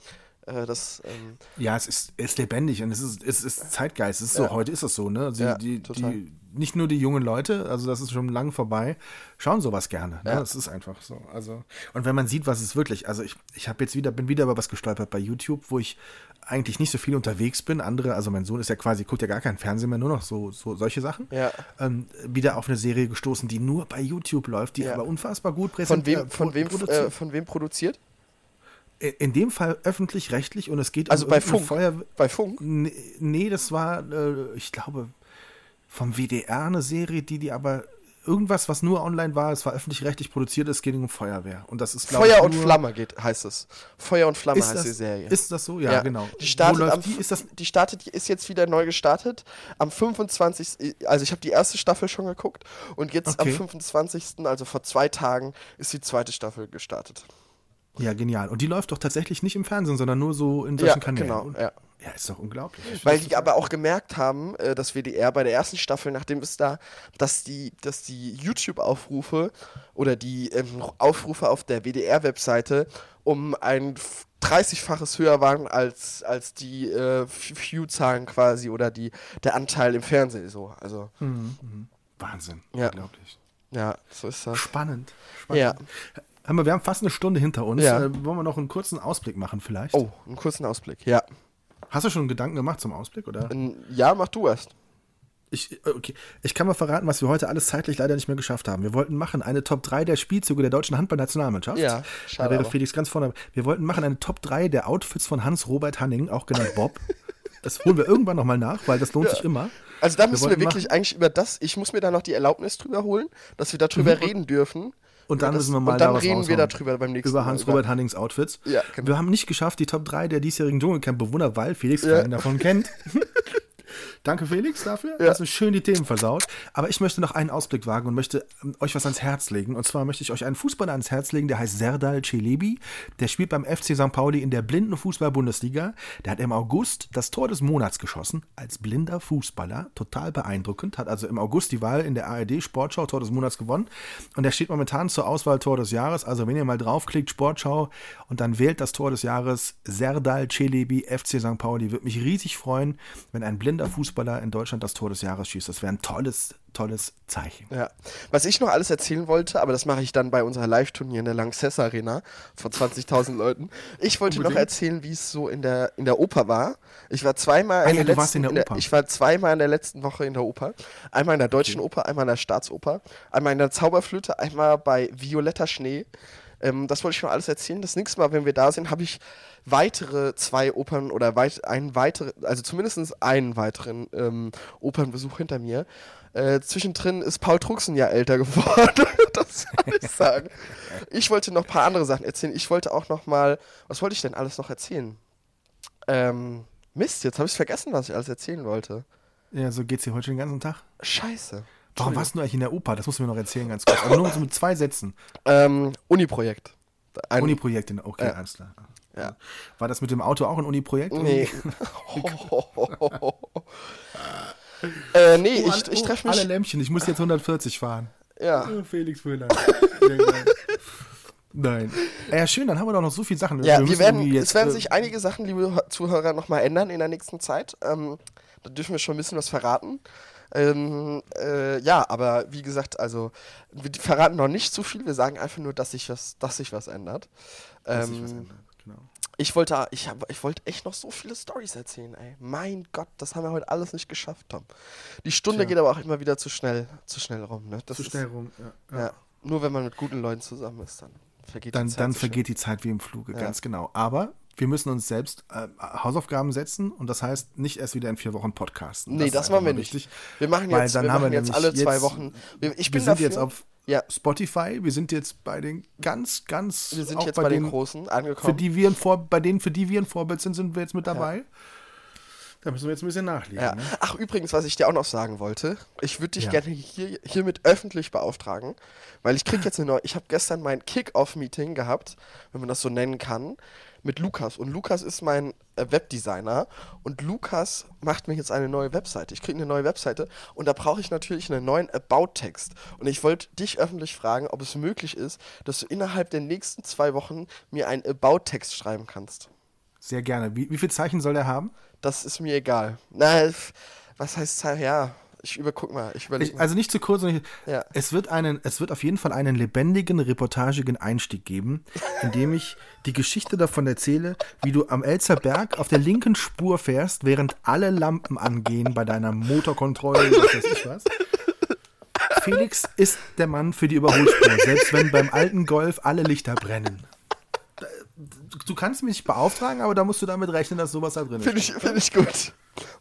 äh, das. Ähm, Ja, es ist, ist lebendig und es ist, es ist Zeitgeist. Es ist Ja. so, heute ist es so, ne? Sie, Ja, die, die, nicht nur die jungen Leute, also das ist schon lang vorbei, schauen sowas gerne. Ne? Ja. Das ist einfach so. Also, und wenn man sieht, was es wirklich, also ich, ich habe jetzt wieder, bin wieder über was gestolpert bei YouTube, wo ich eigentlich nicht so viel unterwegs bin. Andere, also mein Sohn ist ja quasi, guckt ja gar keinen Fernsehen mehr, nur noch so, so solche Sachen. Ja. Ähm, wieder auf eine Serie gestoßen, die nur bei YouTube läuft, die Ja. aber unfassbar gut von präsentiert wem, von wem, produziert. äh, von wem produziert? In in dem Fall öffentlich-rechtlich und es geht Also um bei Funk. Feuer Bei Funk? nee, nee, das war, äh, ich glaube, vom WDR eine Serie, die die aber irgendwas, was nur online war, es war öffentlich-rechtlich produziert, es ging um Feuerwehr. Und das ist, Feuer ich, und Flamme geht, heißt es. Feuer und Flamme heißt das, die Serie. ist das so? Ja, genau. Die startet am, die? Ist das, die startet, die ist jetzt wieder neu gestartet. Am 25. Also ich habe die erste Staffel schon geguckt und jetzt Okay. am 25. also vor zwei Tagen ist die zweite Staffel gestartet. Ja, genial. Und die läuft doch tatsächlich nicht im Fernsehen, sondern nur so in Ja, solchen Kanälen. genau. Ja. ja, ist doch unglaublich. Ich Weil die aber auch gemerkt haben, äh, das WDR bei der ersten Staffel, nachdem es da, dass die, dass die YouTube-Aufrufe oder die ähm, Aufrufe auf der WDR-Webseite um ein f- 30-faches höher waren als, als die äh, View-Zahlen quasi oder die, der Anteil im Fernsehen so. Also, Wahnsinn. Ja. Unglaublich. ja, so ist das. Spannend. Spannend. Ja. Hör mal, wir haben fast eine Stunde hinter uns. Ja. Äh, wollen wir noch einen kurzen Ausblick machen vielleicht? Oh, einen kurzen Ausblick. Ja. Hast du schon einen Gedanken gemacht zum Ausblick, oder? Ähm, Ja, mach du erst. Ich, äh, okay. ich kann mal verraten, was wir heute alles zeitlich leider nicht mehr geschafft haben. Wir wollten machen eine Top 3 der Spielzüge der deutschen Handballnationalmannschaft. Ja, Da schade wäre aber. Felix ganz vorne. Wir wollten machen eine Top 3 der Outfits von Hans-Robert Hanning, auch genannt Bob. (laughs) das holen wir irgendwann nochmal nach, weil das lohnt Ja. sich immer. Also da müssen wir wollten wirklich machen- eigentlich über das, ich muss mir da noch die Erlaubnis drüber holen, dass wir darüber reden dürfen. Und dann das- müssen wir mal Und dann da was reden wir darüber beim nächsten Über. Hans-Robert Hannings Outfits. Ja, genau. Wir haben nicht geschafft, die Top 3 der diesjährigen Dschungelcamp-Bewohner, weil Felix Ja. keinen davon kennt. (laughs) Danke, Felix, dafür. Ja. Hast du schön die Themen versaut. Aber ich möchte noch einen Ausblick wagen und möchte ähm, euch was ans Herz legen. Und zwar möchte ich euch einen Fußballer ans Herz legen, der heißt Serdal Celebi. Der spielt beim FC St. Pauli in der blinden Fußball-Bundesliga. Der hat im August das Tor des Monats geschossen, als blinder Fußballer. Total beeindruckend. Hat also im August die Wahl in der ARD Sportschau Tor des Monats gewonnen. Und der steht momentan zur Auswahl Tor des Jahres. Also wenn ihr mal draufklickt, Sportschau, und dann wählt das Tor des Jahres Serdal Celebi, FC St. Pauli. Würde mich riesig freuen, wenn ein blinder Fußballer in Deutschland das Tor des Jahres schießt. Das wäre ein tolles, tolles Zeichen. Ja. Was ich noch alles erzählen wollte, aber das mache ich dann bei unserer Live-Turnier in der Lanxess Arena vor 20.000 Leuten. Ich wollte noch Unbedingt. erzählen, wie es so in der, in der Oper war. Ich war zweimal Ah in ja, der letzten, in der Oper. ich war zweimal in der letzten Woche in der Oper. Einmal in der Deutschen Oper, einmal in der Staatsoper, einmal in der Zauberflöte, einmal bei Violetta Schnee. Ähm, das wollte ich noch alles erzählen. Das nächste Mal, wenn wir da sind, habe ich weitere zwei Opern oder weit, einen weiteren, also zumindest einen weiteren ähm, Opernbesuch hinter mir. Äh, zwischendrin ist Paul Truxen ja älter (laughs) geworden. das soll ich sagen? Ich wollte noch ein paar andere Sachen erzählen. Ich wollte auch noch mal, was wollte ich denn alles noch erzählen? Ähm, Mist, jetzt habe ich vergessen, was ich alles erzählen wollte. Ja, so geht's dir heute schon den ganzen Tag. Scheiße. Warum warst du eigentlich in der Oper? Das musst du mir noch erzählen, ganz kurz. Aber nur so mit zwei Sätzen. Ähm, Uni-Projekt. Ein- Uni-Projekt in okay, Ja. alles klar. Ja. War das mit dem Auto auch ein Uni-Projekt? Nee. (laughs) (laughs) äh, nee, Oh, ich, alle- ich oh, treffe Alle mich. Lämpchen, ich muss jetzt 140 fahren. Ja. Oh, Felix Müller. Nein. Ja, schön, dann haben wir doch noch so viele Sachen. Ja, wir müssen werden, irgendwie es werden äh, sich einige Sachen, liebe Hö- Zuhörer, nochmal ändern in der nächsten Zeit. Ähm, da dürfen wir schon ein bisschen was verraten. Ähm, äh, ja, aber wie gesagt, also wir verraten noch nicht zu viel. Wir sagen einfach nur, dass sich was, dass sich was ändert. dass sich Ähm, was ändert, genau. ich wollte, ich, hab, ich wollte echt noch so viele Stories erzählen, ey. Mein Gott, das haben wir heute alles nicht geschafft, Tom. Die Stunde Tja. geht aber auch immer wieder zu schnell, zu schnell rum, ne? Das Zu ist- schnell rum. Ja, Ja. Nur wenn man mit guten Leuten zusammen ist, dann vergeht Dann, die Zeit dann so vergeht die Zeit wie im Fluge, Ja. ganz genau. Aber wir müssen uns selbst äh, Hausaufgaben setzen und das heißt nicht erst wieder in vier Wochen podcasten. Nee, das einfach machen wir nicht. wichtig. Wir machen jetzt, dann wir wir machen jetzt alle zwei jetzt- Wochen. Wir, ich Wir bin sind dafür, jetzt auf ja, Spotify, wir sind jetzt bei den ganz, ganz wir sind jetzt bei, den denen, Großen für angekommen. die wir ein Vor bei denen, für die wir ein Vorbild sind, sind wir jetzt mit dabei. Da müssen wir jetzt ein bisschen nachlegen. ja. Ne? Ach, übrigens, was ich dir auch noch sagen wollte, ich würde dich Ja. gerne hier, hiermit öffentlich beauftragen, weil ich krieg jetzt eine neue, ich habe gestern mein Kick-Off-Meeting gehabt, wenn man das so nennen kann, mit Lukas. Und Lukas ist mein äh, Webdesigner und Lukas macht mir jetzt eine neue Webseite. Ich kriege eine neue Webseite und da brauche ich natürlich einen neuen About-Text. Und ich wollte dich öffentlich fragen, ob es möglich ist, dass du innerhalb der nächsten zwei Wochen mir einen About-Text schreiben kannst. Sehr gerne. Wie, wie viele Zeichen soll der haben? Das ist mir egal. Na, was heißt Zeit? Ja, ich überguck mal. Ich überlege Ich, also nicht zu kurz, sondern Ja. es, wird einen, es wird auf jeden Fall einen lebendigen, reportagigen Einstieg geben, (laughs) in dem ich die Geschichte davon erzähle, wie du am Elzer Berg auf der linken Spur fährst, während alle Lampen angehen bei deiner Motorkontrolle, was weiß ich was. Felix ist der Mann für die Überholspur, selbst wenn beim alten Golf alle Lichter brennen. Du kannst mich beauftragen, aber da musst du damit rechnen, dass sowas da drin ist. Finde ich, find ich gut.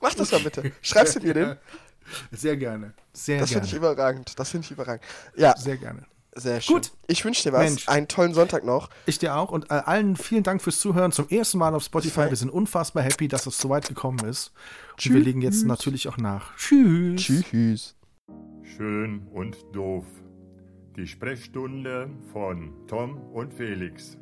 Mach das mal bitte. Schreibst du dir den? (laughs) Sehr gerne. Sehr Das finde gerne. ich überragend. Das finde ich überragend. Ja, Sehr gerne. sehr schön. Gut. Ich wünsche dir was. Mensch. Einen tollen Sonntag noch. Ich dir auch und äh, allen vielen Dank fürs Zuhören zum ersten Mal auf Spotify. Wir sind unfassbar happy, dass es so weit gekommen ist. Und wir legen jetzt natürlich auch nach. Tschüss. Tschüss. Schön und doof. Die Sprechstunde von Tom und Felix.